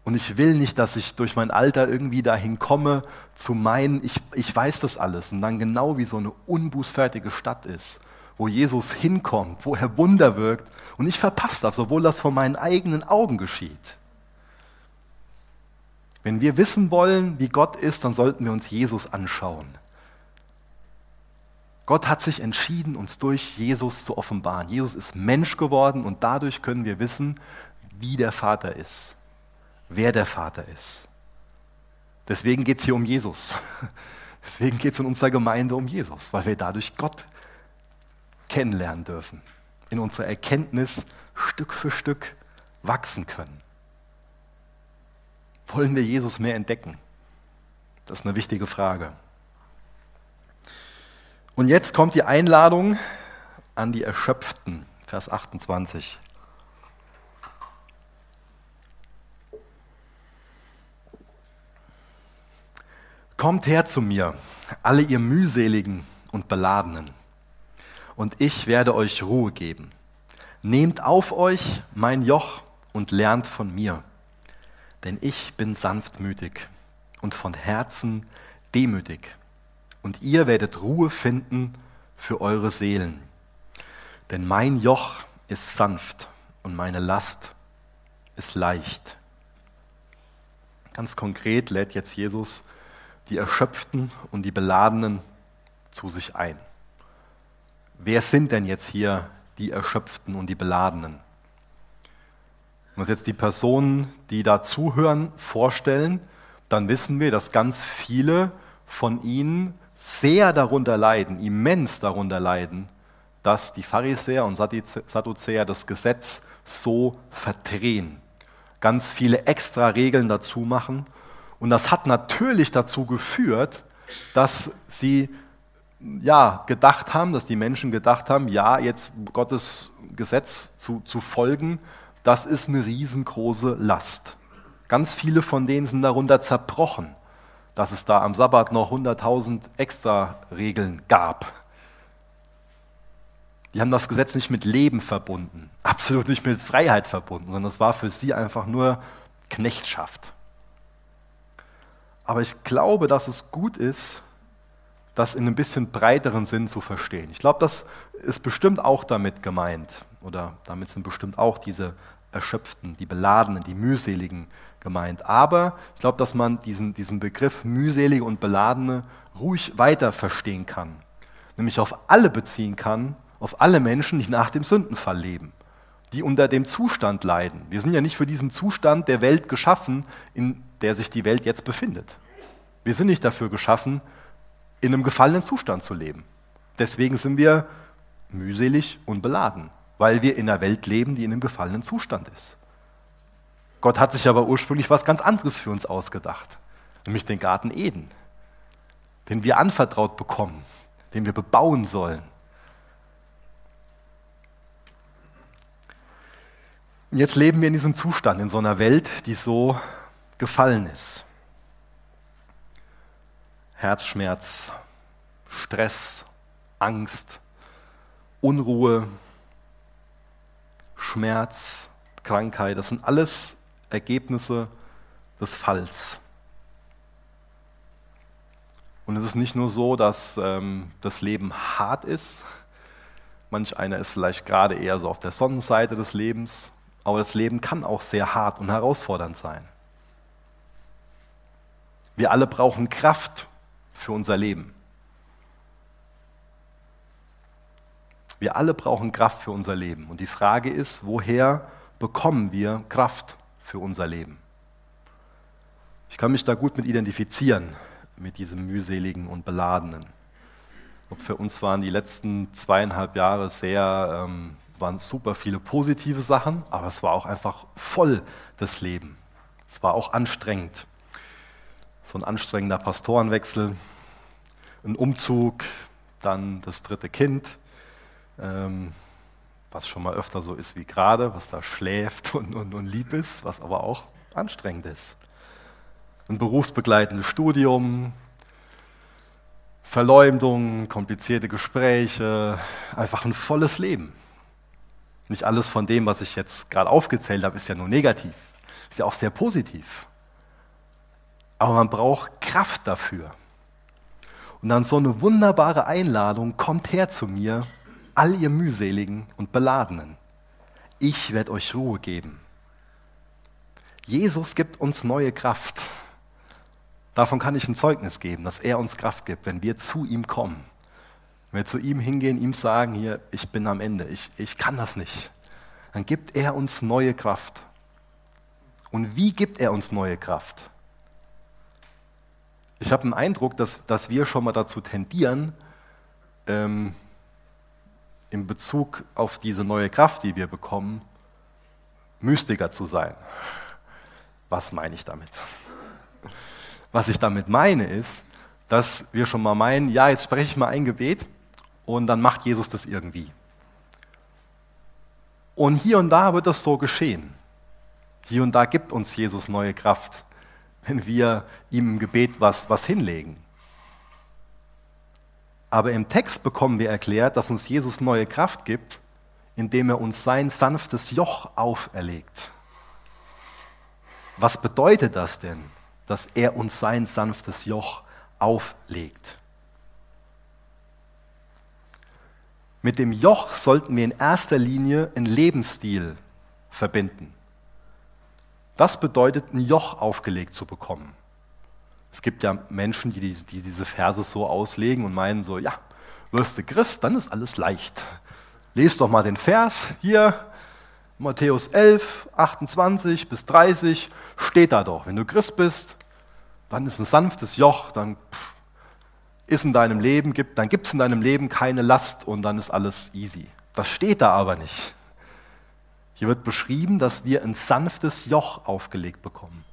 Und ich will nicht, dass ich durch mein Alter irgendwie dahin komme, zu meinen, ich, ich weiß das alles. Und dann genau wie so eine unbußfertige Stadt ist, wo Jesus hinkommt, wo er Wunder wirkt und ich verpasst das, obwohl das vor meinen eigenen Augen geschieht. Wenn wir wissen wollen, wie Gott ist, dann sollten wir uns Jesus anschauen. Gott hat sich entschieden, uns durch Jesus zu offenbaren. Jesus ist Mensch geworden und dadurch können wir wissen, wie der Vater ist wer der Vater ist. Deswegen geht es hier um Jesus. Deswegen geht es in unserer Gemeinde um Jesus, weil wir dadurch Gott kennenlernen dürfen, in unserer Erkenntnis Stück für Stück wachsen können. Wollen wir Jesus mehr entdecken? Das ist eine wichtige Frage. Und jetzt kommt die Einladung an die Erschöpften, Vers 28. Kommt her zu mir, alle ihr mühseligen und beladenen, und ich werde euch Ruhe geben. Nehmt auf euch mein Joch und lernt von mir, denn ich bin sanftmütig und von Herzen demütig, und ihr werdet Ruhe finden für eure Seelen. Denn mein Joch ist sanft und meine Last ist leicht. Ganz konkret lädt jetzt Jesus die Erschöpften und die Beladenen zu sich ein. Wer sind denn jetzt hier die Erschöpften und die Beladenen? Wenn wir uns jetzt die Personen, die da zuhören, vorstellen, dann wissen wir, dass ganz viele von ihnen sehr darunter leiden, immens darunter leiden, dass die Pharisäer und Sadduzäer das Gesetz so verdrehen, ganz viele extra Regeln dazu machen und das hat natürlich dazu geführt, dass sie ja, gedacht haben, dass die Menschen gedacht haben, ja, jetzt Gottes Gesetz zu, zu folgen, das ist eine riesengroße Last. Ganz viele von denen sind darunter zerbrochen, dass es da am Sabbat noch 100.000 extra Regeln gab. Die haben das Gesetz nicht mit Leben verbunden, absolut nicht mit Freiheit verbunden, sondern es war für sie einfach nur Knechtschaft. Aber ich glaube, dass es gut ist, das in einem bisschen breiteren Sinn zu verstehen. Ich glaube, das ist bestimmt auch damit gemeint. Oder damit sind bestimmt auch diese Erschöpften, die Beladenen, die Mühseligen gemeint. Aber ich glaube, dass man diesen, diesen Begriff mühselige und beladene ruhig weiter verstehen kann. Nämlich auf alle beziehen kann, auf alle Menschen, die nach dem Sündenfall leben, die unter dem Zustand leiden. Wir sind ja nicht für diesen Zustand der Welt geschaffen, in der sich die Welt jetzt befindet. Wir sind nicht dafür geschaffen, in einem gefallenen Zustand zu leben. Deswegen sind wir mühselig und beladen, weil wir in einer Welt leben, die in einem gefallenen Zustand ist. Gott hat sich aber ursprünglich was ganz anderes für uns ausgedacht, nämlich den Garten Eden, den wir anvertraut bekommen, den wir bebauen sollen. Und jetzt leben wir in diesem Zustand, in so einer Welt, die so gefallen ist. Herzschmerz, Stress, Angst, Unruhe, Schmerz, Krankheit, das sind alles Ergebnisse des Falls. Und es ist nicht nur so, dass ähm, das Leben hart ist. Manch einer ist vielleicht gerade eher so auf der Sonnenseite des Lebens, aber das Leben kann auch sehr hart und herausfordernd sein. Wir alle brauchen Kraft für unser Leben. Wir alle brauchen Kraft für unser Leben. Und die Frage ist, woher bekommen wir Kraft für unser Leben? Ich kann mich da gut mit identifizieren, mit diesem mühseligen und beladenen. Für uns waren die letzten zweieinhalb Jahre sehr, ähm, waren super viele positive Sachen, aber es war auch einfach voll das Leben. Es war auch anstrengend so ein anstrengender Pastorenwechsel, ein Umzug, dann das dritte Kind, ähm, was schon mal öfter so ist wie gerade, was da schläft und, und, und lieb ist, was aber auch anstrengend ist. Ein berufsbegleitendes Studium, Verleumdung, komplizierte Gespräche, einfach ein volles Leben. Nicht alles von dem, was ich jetzt gerade aufgezählt habe, ist ja nur negativ, ist ja auch sehr positiv. Aber man braucht Kraft dafür. Und dann so eine wunderbare Einladung, kommt her zu mir, all ihr mühseligen und beladenen. Ich werde euch Ruhe geben. Jesus gibt uns neue Kraft. Davon kann ich ein Zeugnis geben, dass er uns Kraft gibt, wenn wir zu ihm kommen. Wenn wir zu ihm hingehen, ihm sagen, hier, ich bin am Ende, ich, ich kann das nicht. Dann gibt er uns neue Kraft. Und wie gibt er uns neue Kraft? Ich habe den Eindruck, dass, dass wir schon mal dazu tendieren, ähm, in Bezug auf diese neue Kraft, die wir bekommen, Mystiker zu sein. Was meine ich damit? Was ich damit meine ist, dass wir schon mal meinen, ja, jetzt spreche ich mal ein Gebet und dann macht Jesus das irgendwie. Und hier und da wird das so geschehen. Hier und da gibt uns Jesus neue Kraft, wenn wir ihm im Gebet was, was hinlegen. Aber im Text bekommen wir erklärt, dass uns Jesus neue Kraft gibt, indem er uns sein sanftes Joch auferlegt. Was bedeutet das denn, dass er uns sein sanftes Joch auflegt? Mit dem Joch sollten wir in erster Linie einen Lebensstil verbinden. Das bedeutet, ein Joch aufgelegt zu bekommen. Es gibt ja Menschen, die, die diese Verse so auslegen und meinen so, ja, wirst du Christ, dann ist alles leicht. Lest doch mal den Vers hier, Matthäus 11, 28 bis 30, steht da doch. Wenn du Christ bist, dann ist ein sanftes Joch, dann ist in deinem Leben, gibt, dann gibt es in deinem Leben keine Last und dann ist alles easy. Das steht da aber nicht. Hier wird beschrieben, dass wir ein sanftes Joch aufgelegt bekommen.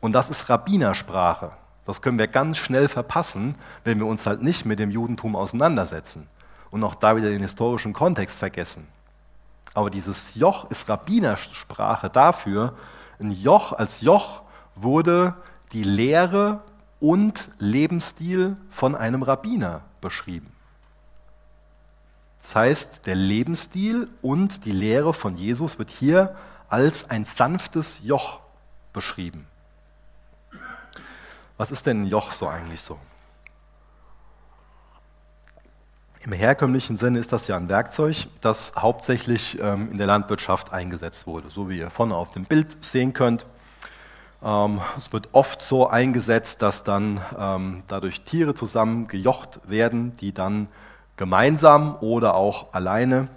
Und das ist Rabbinersprache. Das können wir ganz schnell verpassen, wenn wir uns halt nicht mit dem Judentum auseinandersetzen und auch da wieder den historischen Kontext vergessen. Aber dieses Joch ist Rabbinersprache dafür, ein Joch als Joch wurde die Lehre und Lebensstil von einem Rabbiner beschrieben. Das heißt, der Lebensstil und die Lehre von Jesus wird hier als ein sanftes Joch beschrieben. Was ist denn ein Joch so eigentlich so? Im herkömmlichen Sinne ist das ja ein Werkzeug, das hauptsächlich ähm, in der Landwirtschaft eingesetzt wurde, so wie ihr vorne auf dem Bild sehen könnt. Ähm, es wird oft so eingesetzt, dass dann ähm, dadurch Tiere zusammen gejocht werden, die dann gemeinsam oder auch alleine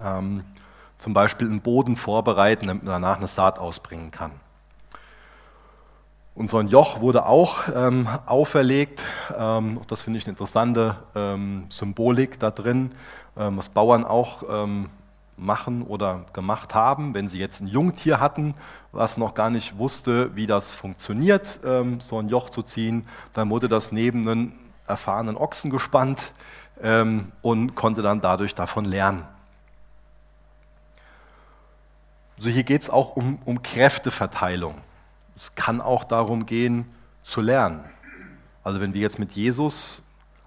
ähm, zum Beispiel einen Boden vorbereiten, damit man danach eine Saat ausbringen kann. Und so ein Joch wurde auch ähm, auferlegt. Ähm, das finde ich eine interessante ähm, Symbolik da drin, was Bauern auch machen oder gemacht haben, wenn sie jetzt ein Jungtier hatten, was noch gar nicht wusste, wie das funktioniert, ähm, so ein Joch zu ziehen, dann wurde das neben einen erfahrenen Ochsen gespannt ähm, und konnte dann dadurch davon lernen. So hier geht es auch um, um Kräfteverteilung. Es kann auch darum gehen, zu lernen. Also wenn wir jetzt mit Jesus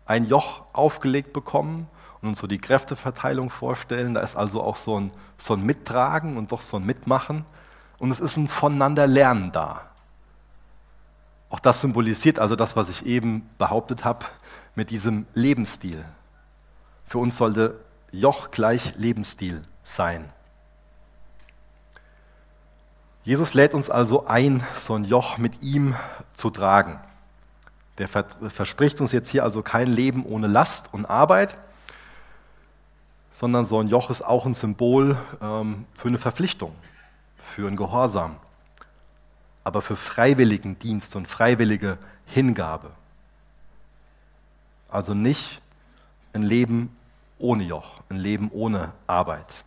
ein Joch aufgelegt bekommen und uns so die Kräfteverteilung vorstellen. Da ist also auch so ein, so ein Mittragen und doch so ein Mitmachen. Und es ist ein Voneinander Lernen da. Auch das symbolisiert also das, was ich eben behauptet habe, mit diesem Lebensstil. Für uns sollte Joch gleich Lebensstil sein. Jesus lädt uns also ein, so ein Joch mit ihm zu tragen. Der verspricht uns jetzt hier also kein Leben ohne Last und Arbeit, sondern so ein Joch ist auch ein Symbol ähm, für eine Verpflichtung, für ein Gehorsam, aber für freiwilligen Dienst und freiwillige Hingabe. Also nicht ein Leben ohne Joch, ein Leben ohne Arbeit.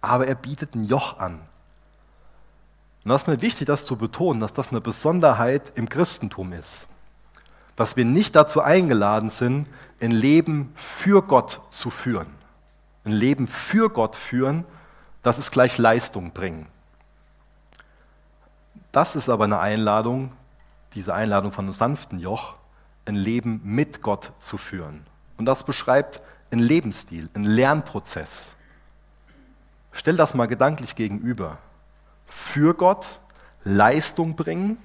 Aber er bietet ein Joch an. Und das ist mir wichtig, das zu betonen, dass das eine Besonderheit im Christentum ist. Dass wir nicht dazu eingeladen sind, ein Leben für Gott zu führen ein Leben für Gott führen, das ist gleich Leistung bringen. Das ist aber eine Einladung, diese Einladung von einem sanften Joch, ein Leben mit Gott zu führen. Und das beschreibt einen Lebensstil, einen Lernprozess. Stell das mal gedanklich gegenüber. Für Gott Leistung bringen.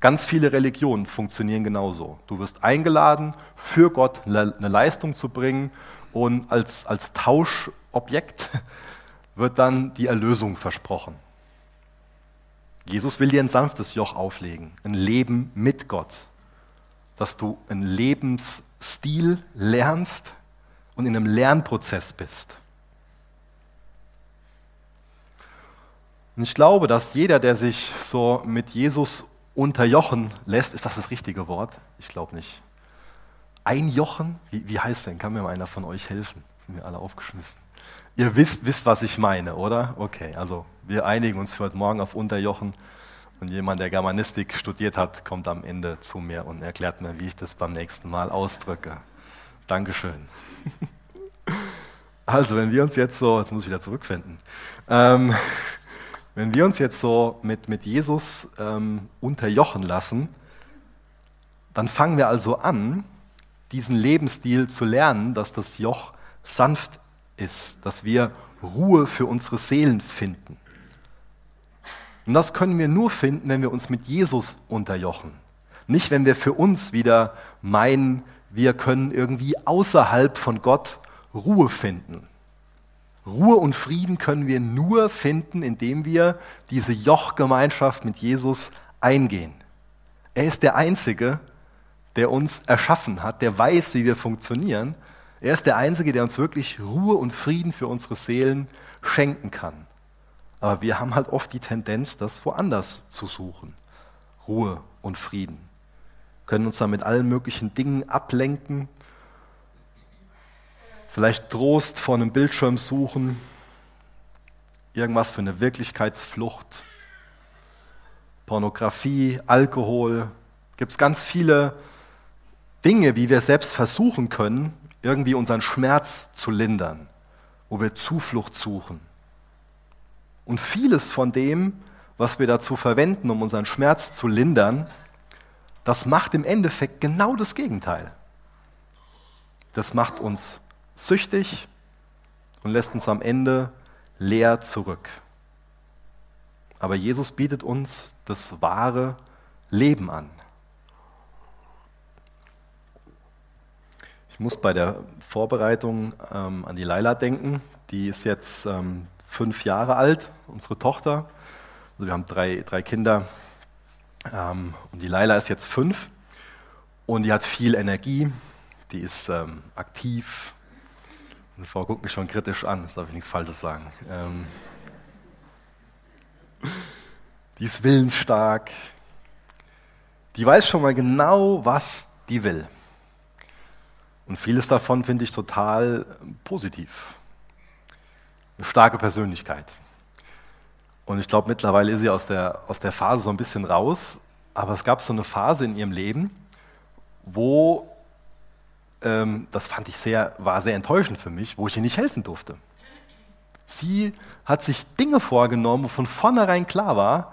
Ganz viele Religionen funktionieren genauso. Du wirst eingeladen, für Gott eine Leistung zu bringen und als, als Tauschobjekt wird dann die Erlösung versprochen. Jesus will dir ein sanftes Joch auflegen, ein Leben mit Gott, dass du einen Lebensstil lernst und in einem Lernprozess bist. Und ich glaube, dass jeder, der sich so mit Jesus unterjochen lässt, ist das das richtige Wort? Ich glaube nicht. Einjochen? Wie, wie heißt denn? Kann mir mal einer von euch helfen? Sind wir alle aufgeschmissen? Ihr wisst, wisst, was ich meine, oder? Okay, also wir einigen uns für heute Morgen auf Unterjochen. Und jemand, der Germanistik studiert hat, kommt am Ende zu mir und erklärt mir, wie ich das beim nächsten Mal ausdrücke. Dankeschön. Also, wenn wir uns jetzt so, jetzt muss ich wieder zurückfinden, ähm, wenn wir uns jetzt so mit, mit Jesus ähm, unterjochen lassen, dann fangen wir also an, diesen Lebensstil zu lernen, dass das Joch sanft ist, dass wir Ruhe für unsere Seelen finden. Und das können wir nur finden, wenn wir uns mit Jesus unterjochen. Nicht, wenn wir für uns wieder meinen, wir können irgendwie außerhalb von Gott Ruhe finden. Ruhe und Frieden können wir nur finden, indem wir diese Jochgemeinschaft mit Jesus eingehen. Er ist der Einzige, der uns erschaffen hat, der weiß, wie wir funktionieren. Er ist der Einzige, der uns wirklich Ruhe und Frieden für unsere Seelen schenken kann. Aber wir haben halt oft die Tendenz, das woanders zu suchen. Ruhe und Frieden. Können uns da mit allen möglichen Dingen ablenken. Vielleicht Trost vor einem Bildschirm suchen. Irgendwas für eine Wirklichkeitsflucht. Pornografie, Alkohol. Gibt es ganz viele Dinge, wie wir selbst versuchen können, irgendwie unseren Schmerz zu lindern, wo wir Zuflucht suchen. Und vieles von dem, was wir dazu verwenden, um unseren Schmerz zu lindern, das macht im Endeffekt genau das Gegenteil. Das macht uns süchtig und lässt uns am Ende leer zurück. Aber Jesus bietet uns das wahre Leben an. Ich muss bei der Vorbereitung ähm, an die Laila denken. Die ist jetzt ähm, fünf Jahre alt, unsere Tochter. Also wir haben drei, drei Kinder. Ähm, und die Laila ist jetzt fünf und die hat viel Energie, die ist ähm, aktiv. Und Frau guckt mich schon kritisch an, das darf ich nichts Falsches sagen. Ähm, die ist willensstark. Die weiß schon mal genau, was die will. Und vieles davon finde ich total positiv eine starke Persönlichkeit. Und ich glaube, mittlerweile ist sie aus der, aus der Phase so ein bisschen raus. Aber es gab so eine Phase in ihrem Leben, wo, ähm, das fand ich sehr, war sehr enttäuschend für mich, wo ich ihr nicht helfen durfte. Sie hat sich Dinge vorgenommen, wo von vornherein klar war,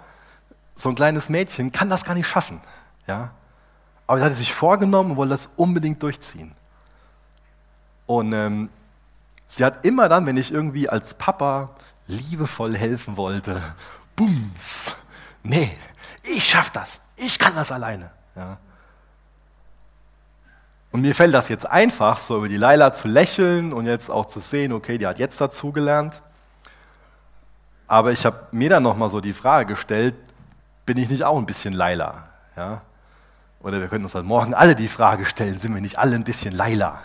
so ein kleines Mädchen kann das gar nicht schaffen. Ja? Aber sie hatte sich vorgenommen und wollte das unbedingt durchziehen. Und ähm, Sie hat immer dann, wenn ich irgendwie als Papa liebevoll helfen wollte, bums, nee, ich schaff das, ich kann das alleine. Ja. Und mir fällt das jetzt einfach, so über die Laila zu lächeln und jetzt auch zu sehen, okay, die hat jetzt dazugelernt. Aber ich habe mir dann nochmal so die Frage gestellt, bin ich nicht auch ein bisschen Laila? Ja? Oder wir können uns dann morgen alle die Frage stellen, sind wir nicht alle ein bisschen Laila?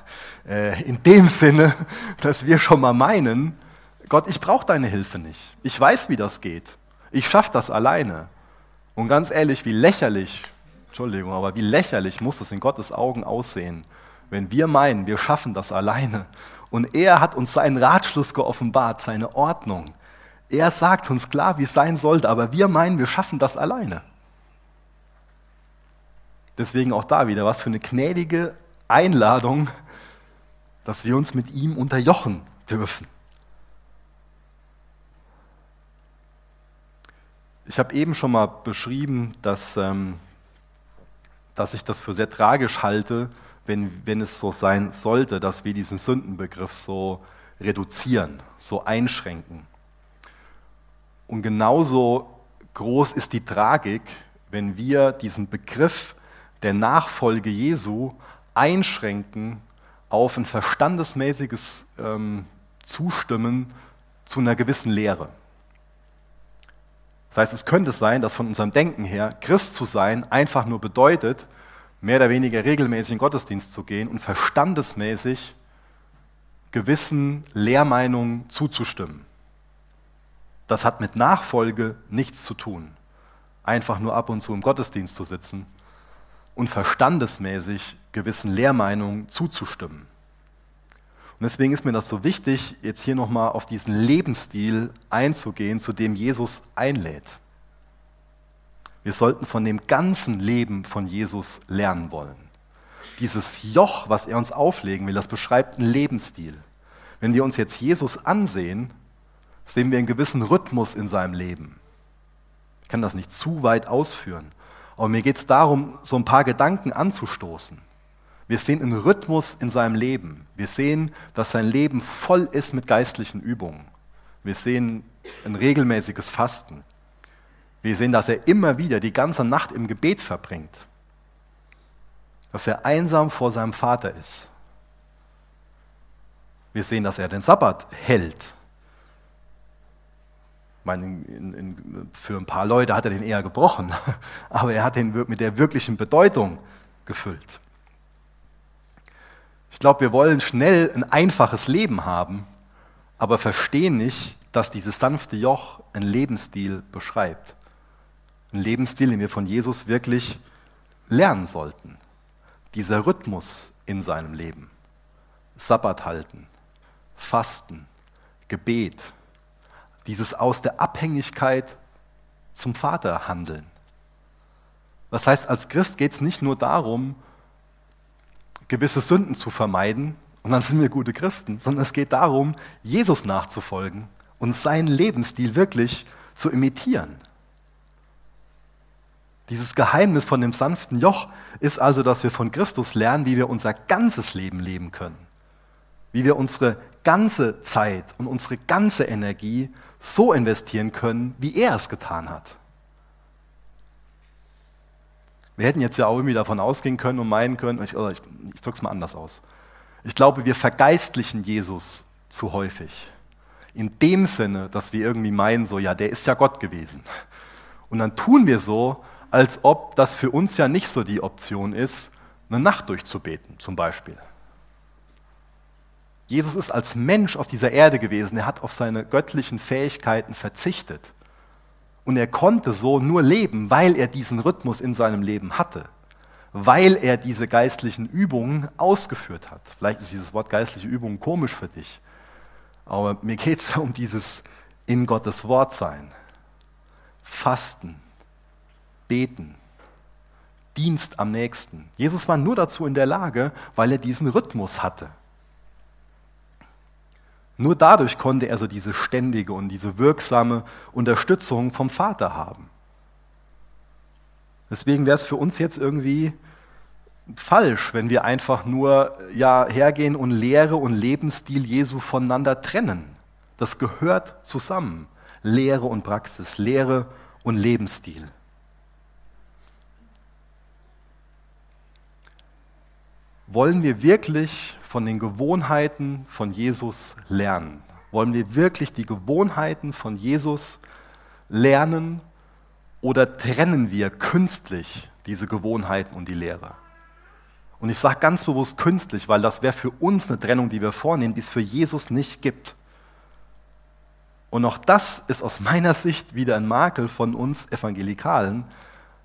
Äh, in dem Sinne, dass wir schon mal meinen, Gott, ich brauche deine Hilfe nicht. Ich weiß, wie das geht. Ich schaffe das alleine. Und ganz ehrlich, wie lächerlich, Entschuldigung, aber wie lächerlich muss das in Gottes Augen aussehen, wenn wir meinen, wir schaffen das alleine. Und er hat uns seinen Ratschluss geoffenbart, seine Ordnung. Er sagt uns klar, wie es sein sollte, aber wir meinen, wir schaffen das alleine. Deswegen auch da wieder, was für eine gnädige Einladung, dass wir uns mit ihm unterjochen dürfen. Ich habe eben schon mal beschrieben, dass, ähm, dass ich das für sehr tragisch halte, wenn, wenn es so sein sollte, dass wir diesen Sündenbegriff so reduzieren, so einschränken. Und genauso groß ist die Tragik, wenn wir diesen Begriff der Nachfolge Jesu einschränken auf ein verstandesmäßiges ähm, Zustimmen zu einer gewissen Lehre. Das heißt, es könnte sein, dass von unserem Denken her Christ zu sein einfach nur bedeutet, mehr oder weniger regelmäßig in Gottesdienst zu gehen und verstandesmäßig gewissen Lehrmeinungen zuzustimmen. Das hat mit Nachfolge nichts zu tun. Einfach nur ab und zu im Gottesdienst zu sitzen und verstandesmäßig gewissen Lehrmeinungen zuzustimmen. Und deswegen ist mir das so wichtig, jetzt hier nochmal auf diesen Lebensstil einzugehen, zu dem Jesus einlädt. Wir sollten von dem ganzen Leben von Jesus lernen wollen. dieses Joch, was er uns auflegen will, das beschreibt einen Lebensstil. Wenn wir uns jetzt Jesus ansehen, sehen wir einen gewissen Rhythmus in seinem Leben. Ich kann das nicht zu weit ausführen, aber mir geht es darum, so ein paar Gedanken anzustoßen. Wir sehen einen Rhythmus in seinem Leben. Wir sehen, dass sein Leben voll ist mit geistlichen Übungen. Wir sehen ein regelmäßiges Fasten. Wir sehen, dass er immer wieder die ganze Nacht im Gebet verbringt. Dass er einsam vor seinem Vater ist. Wir sehen, dass er den Sabbat hält. Meine, in, in, für ein paar Leute hat er den eher gebrochen, aber er hat den mit der wirklichen Bedeutung gefüllt. Ich glaube, wir wollen schnell ein einfaches Leben haben, aber verstehen nicht, dass dieses sanfte Joch einen Lebensstil beschreibt. Ein Lebensstil, den wir von Jesus wirklich lernen sollten. Dieser Rhythmus in seinem Leben. Sabbat halten, Fasten, Gebet, dieses aus der Abhängigkeit zum Vater handeln. Das heißt, als Christ geht es nicht nur darum, gewisse Sünden zu vermeiden und dann sind wir gute Christen, sondern es geht darum, Jesus nachzufolgen und seinen Lebensstil wirklich zu imitieren. Dieses Geheimnis von dem sanften Joch ist also, dass wir von Christus lernen, wie wir unser ganzes Leben leben können. Wie wir unsere ganze Zeit und unsere ganze Energie so investieren können, wie er es getan hat. Wir hätten jetzt ja auch irgendwie davon ausgehen können und meinen können, ich, ich, ich drücke es mal anders aus. Ich glaube, wir vergeistlichen Jesus zu häufig. In dem Sinne, dass wir irgendwie meinen, so, ja, der ist ja Gott gewesen. Und dann tun wir so, als ob das für uns ja nicht so die Option ist, eine Nacht durchzubeten, zum Beispiel. Jesus ist als Mensch auf dieser Erde gewesen, er hat auf seine göttlichen Fähigkeiten verzichtet. Und er konnte so nur leben, weil er diesen Rhythmus in seinem Leben hatte, weil er diese geistlichen Übungen ausgeführt hat. Vielleicht ist dieses Wort geistliche Übungen komisch für dich, aber mir geht es um dieses in Gottes Wort sein, Fasten, Beten, Dienst am nächsten. Jesus war nur dazu in der Lage, weil er diesen Rhythmus hatte. Nur dadurch konnte er so diese ständige und diese wirksame Unterstützung vom Vater haben. Deswegen wäre es für uns jetzt irgendwie falsch, wenn wir einfach nur ja, hergehen und Lehre und Lebensstil Jesu voneinander trennen. Das gehört zusammen. Lehre und Praxis, Lehre und Lebensstil. Wollen wir wirklich von den Gewohnheiten von Jesus lernen? Wollen wir wirklich die Gewohnheiten von Jesus lernen oder trennen wir künstlich diese Gewohnheiten und die Lehre? Und ich sage ganz bewusst künstlich, weil das wäre für uns eine Trennung, die wir vornehmen, die es für Jesus nicht gibt. Und auch das ist aus meiner Sicht wieder ein Makel von uns Evangelikalen,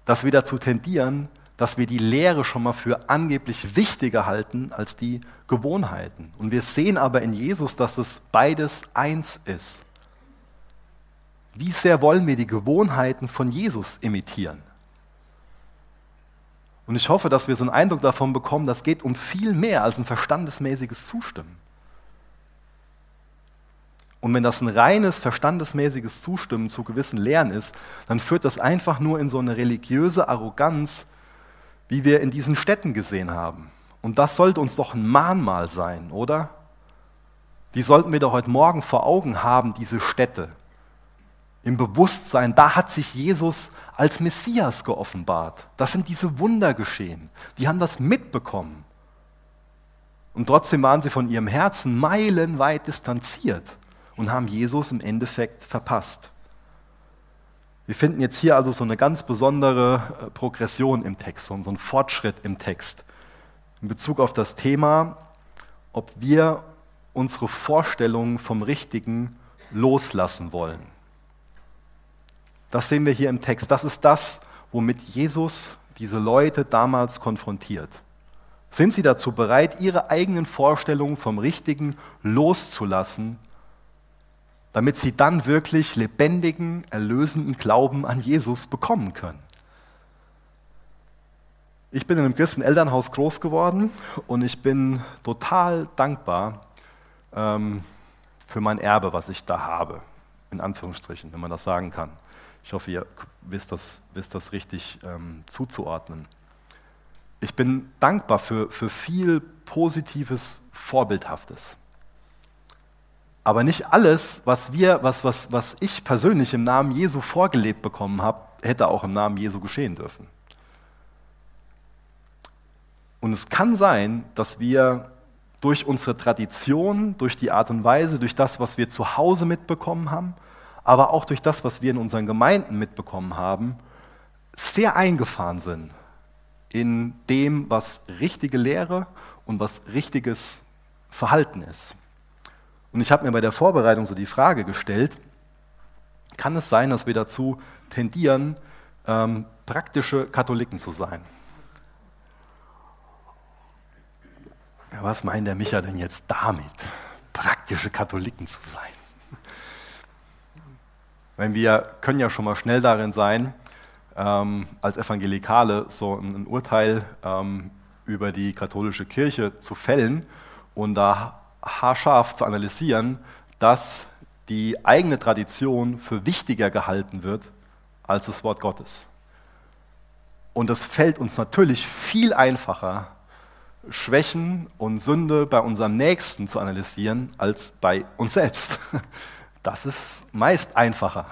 dass wir dazu tendieren, dass wir die Lehre schon mal für angeblich wichtiger halten als die Gewohnheiten. Und wir sehen aber in Jesus, dass es beides eins ist. Wie sehr wollen wir die Gewohnheiten von Jesus imitieren? Und ich hoffe, dass wir so einen Eindruck davon bekommen, das geht um viel mehr als ein verstandesmäßiges Zustimmen. Und wenn das ein reines verstandesmäßiges Zustimmen zu gewissen Lehren ist, dann führt das einfach nur in so eine religiöse Arroganz, wie wir in diesen Städten gesehen haben. Und das sollte uns doch ein Mahnmal sein, oder? Die sollten wir doch heute Morgen vor Augen haben, diese Städte. Im Bewusstsein, da hat sich Jesus als Messias geoffenbart. Das sind diese Wunder geschehen. Die haben das mitbekommen. Und trotzdem waren sie von ihrem Herzen meilenweit distanziert und haben Jesus im Endeffekt verpasst. Wir finden jetzt hier also so eine ganz besondere äh, Progression im Text, so einen Fortschritt im Text in Bezug auf das Thema, ob wir unsere Vorstellungen vom Richtigen loslassen wollen. Das sehen wir hier im Text. Das ist das, womit Jesus diese Leute damals konfrontiert. Sind sie dazu bereit, ihre eigenen Vorstellungen vom Richtigen loszulassen damit sie dann wirklich lebendigen, erlösenden Glauben an Jesus bekommen können. Ich bin in einem christlichen Elternhaus groß geworden und ich bin total dankbar ähm, für mein Erbe, was ich da habe. In Anführungsstrichen, wenn man das sagen kann. Ich hoffe, ihr wisst das, wisst das richtig ähm, zuzuordnen. Ich bin dankbar für, für viel Positives, Vorbildhaftes. Aber nicht alles, was wir, was, was, was ich persönlich im Namen Jesu vorgelebt bekommen habe, hätte auch im Namen Jesu geschehen dürfen. Und es kann sein, dass wir durch unsere Tradition, durch die Art und Weise, durch das, was wir zu Hause mitbekommen haben, aber auch durch das, was wir in unseren Gemeinden mitbekommen haben, sehr eingefahren sind in dem, was richtige Lehre und was richtiges Verhalten ist. Und ich habe mir bei der Vorbereitung so die Frage gestellt, kann es sein, dass wir dazu tendieren, ähm, praktische Katholiken zu sein? Was meint der Micha denn jetzt damit, praktische Katholiken zu sein? Wenn wir können ja schon mal schnell darin sein, ähm, als Evangelikale so ein, ein Urteil ähm, über die katholische Kirche zu fällen und da haarscharf zu analysieren, dass die eigene Tradition für wichtiger gehalten wird als das Wort Gottes. Und es fällt uns natürlich viel einfacher, Schwächen und Sünde bei unserem Nächsten zu analysieren als bei uns selbst. Das ist meist einfacher.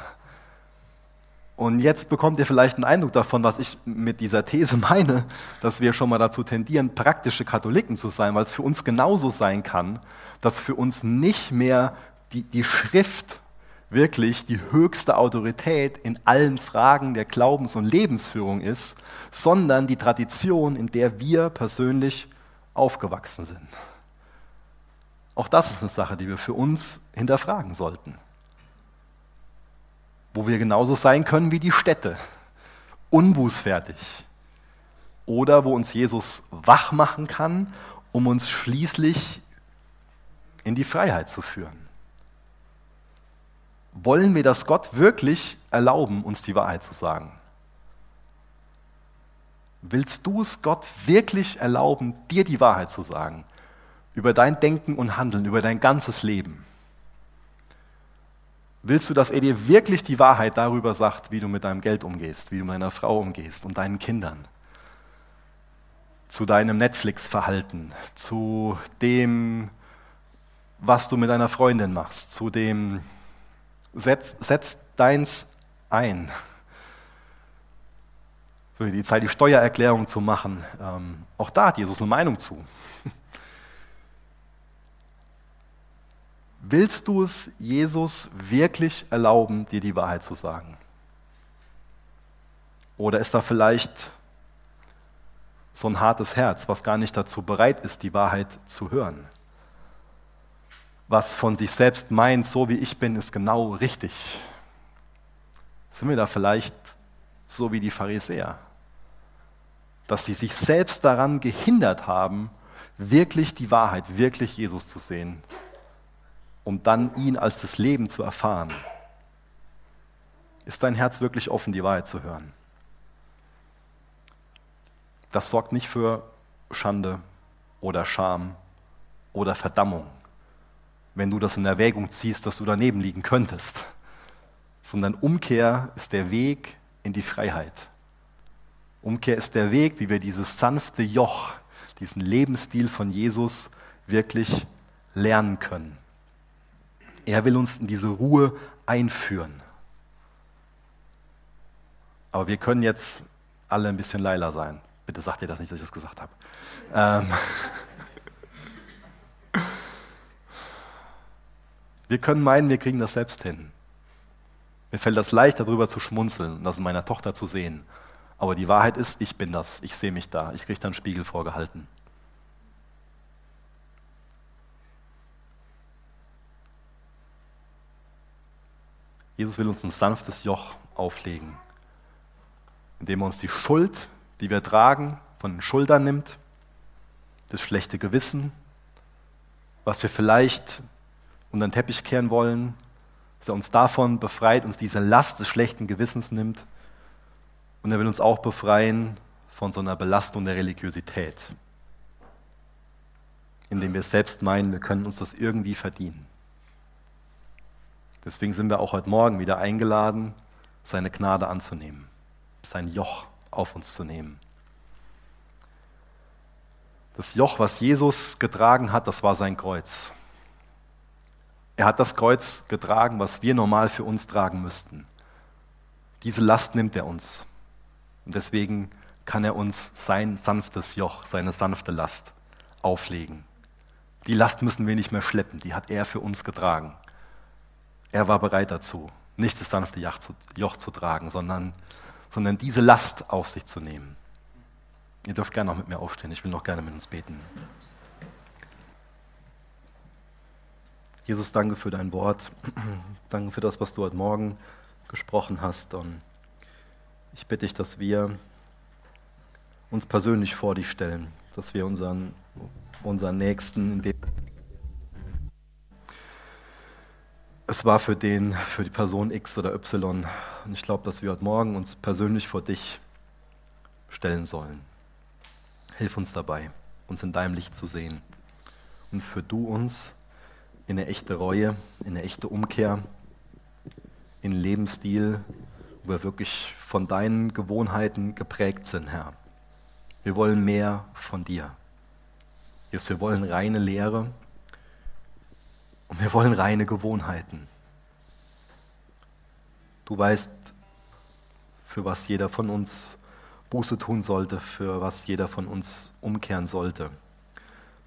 Und jetzt bekommt ihr vielleicht einen Eindruck davon, was ich mit dieser These meine, dass wir schon mal dazu tendieren, praktische Katholiken zu sein, weil es für uns genauso sein kann, dass für uns nicht mehr die, die Schrift wirklich die höchste Autorität in allen Fragen der Glaubens- und Lebensführung ist, sondern die Tradition, in der wir persönlich aufgewachsen sind. Auch das ist eine Sache, die wir für uns hinterfragen sollten. Wo wir genauso sein können wie die Städte, unbußfertig. Oder wo uns Jesus wach machen kann, um uns schließlich in die Freiheit zu führen. Wollen wir das Gott wirklich erlauben, uns die Wahrheit zu sagen? Willst du es Gott wirklich erlauben, dir die Wahrheit zu sagen? Über dein Denken und Handeln, über dein ganzes Leben? Willst du, dass er dir wirklich die Wahrheit darüber sagt, wie du mit deinem Geld umgehst, wie du mit deiner Frau umgehst und deinen Kindern? Zu deinem Netflix-Verhalten, zu dem, was du mit deiner Freundin machst, zu dem, setz, setz deins ein die Zeit, die Steuererklärung zu machen. Ähm, auch da hat Jesus eine Meinung zu. Willst du es Jesus wirklich erlauben, dir die Wahrheit zu sagen? Oder ist da vielleicht so ein hartes Herz, was gar nicht dazu bereit ist, die Wahrheit zu hören? Was von sich selbst meint, so wie ich bin, ist genau richtig. Sind wir da vielleicht so wie die Pharisäer? dass sie sich selbst daran gehindert haben, wirklich die Wahrheit, wirklich Jesus zu sehen, um dann ihn als das Leben zu erfahren. Ist dein Herz wirklich offen, die Wahrheit zu hören? Das sorgt nicht für Schande oder Scham oder Verdammung, wenn du das in Erwägung ziehst, dass du daneben liegen könntest, sondern Umkehr ist der Weg in die Freiheit. Umkehr ist der Weg, wie wir dieses sanfte Joch, diesen Lebensstil von Jesus wirklich lernen können. Er will uns in diese Ruhe einführen. Aber wir können jetzt alle ein bisschen leiler sein. Bitte sagt ihr das nicht, dass ich das gesagt habe. Ähm wir können meinen, wir kriegen das selbst hin. Mir fällt das leicht, darüber zu schmunzeln und das in meiner Tochter zu sehen. Aber die Wahrheit ist, ich bin das, ich sehe mich da, ich kriege da einen Spiegel vorgehalten. Jesus will uns ein sanftes Joch auflegen, indem er uns die Schuld, die wir tragen, von den Schultern nimmt, das schlechte Gewissen, was wir vielleicht unter den Teppich kehren wollen, dass er uns davon befreit, uns diese Last des schlechten Gewissens nimmt und er will uns auch befreien von so einer Belastung der Religiosität, indem wir selbst meinen, wir können uns das irgendwie verdienen. Deswegen sind wir auch heute Morgen wieder eingeladen, seine Gnade anzunehmen, sein Joch auf uns zu nehmen. Das Joch, was Jesus getragen hat, das war sein Kreuz. Er hat das Kreuz getragen, was wir normal für uns tragen müssten. Diese Last nimmt er uns. Und deswegen kann er uns sein sanftes Joch, seine sanfte Last auflegen. Die Last müssen wir nicht mehr schleppen, die hat er für uns getragen. Er war bereit dazu, nicht das sanfte Joch zu tragen, sondern, sondern diese Last auf sich zu nehmen. Ihr dürft gerne noch mit mir aufstehen, ich will noch gerne mit uns beten. Jesus, danke für dein Wort. Danke für das, was du heute Morgen gesprochen hast. Und ich bitte dich, dass wir uns persönlich vor dich stellen, dass wir unseren, unseren Nächsten, es war für den, für die Person X oder Y. Und ich glaube, dass wir heute Morgen uns persönlich vor dich stellen sollen. Hilf uns dabei, uns in deinem Licht zu sehen. Und für du uns in eine echte Reue, in eine echte Umkehr, in einen Lebensstil, wo wir wirklich von deinen Gewohnheiten geprägt sind, Herr. Wir wollen mehr von dir. Jesus, wir wollen reine Lehre und wir wollen reine Gewohnheiten. Du weißt, für was jeder von uns Buße tun sollte, für was jeder von uns umkehren sollte.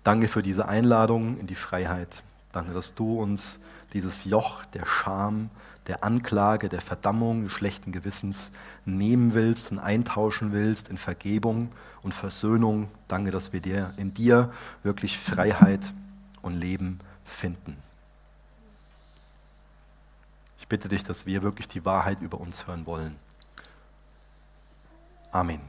Danke für diese Einladung in die Freiheit. Danke, dass du uns dieses Joch der Scham, der Anklage, der Verdammung, des schlechten Gewissens nehmen willst und eintauschen willst in Vergebung und Versöhnung. Danke, dass wir dir, in dir wirklich Freiheit und Leben finden. Bitte dich, dass wir wirklich die Wahrheit über uns hören wollen. Amen.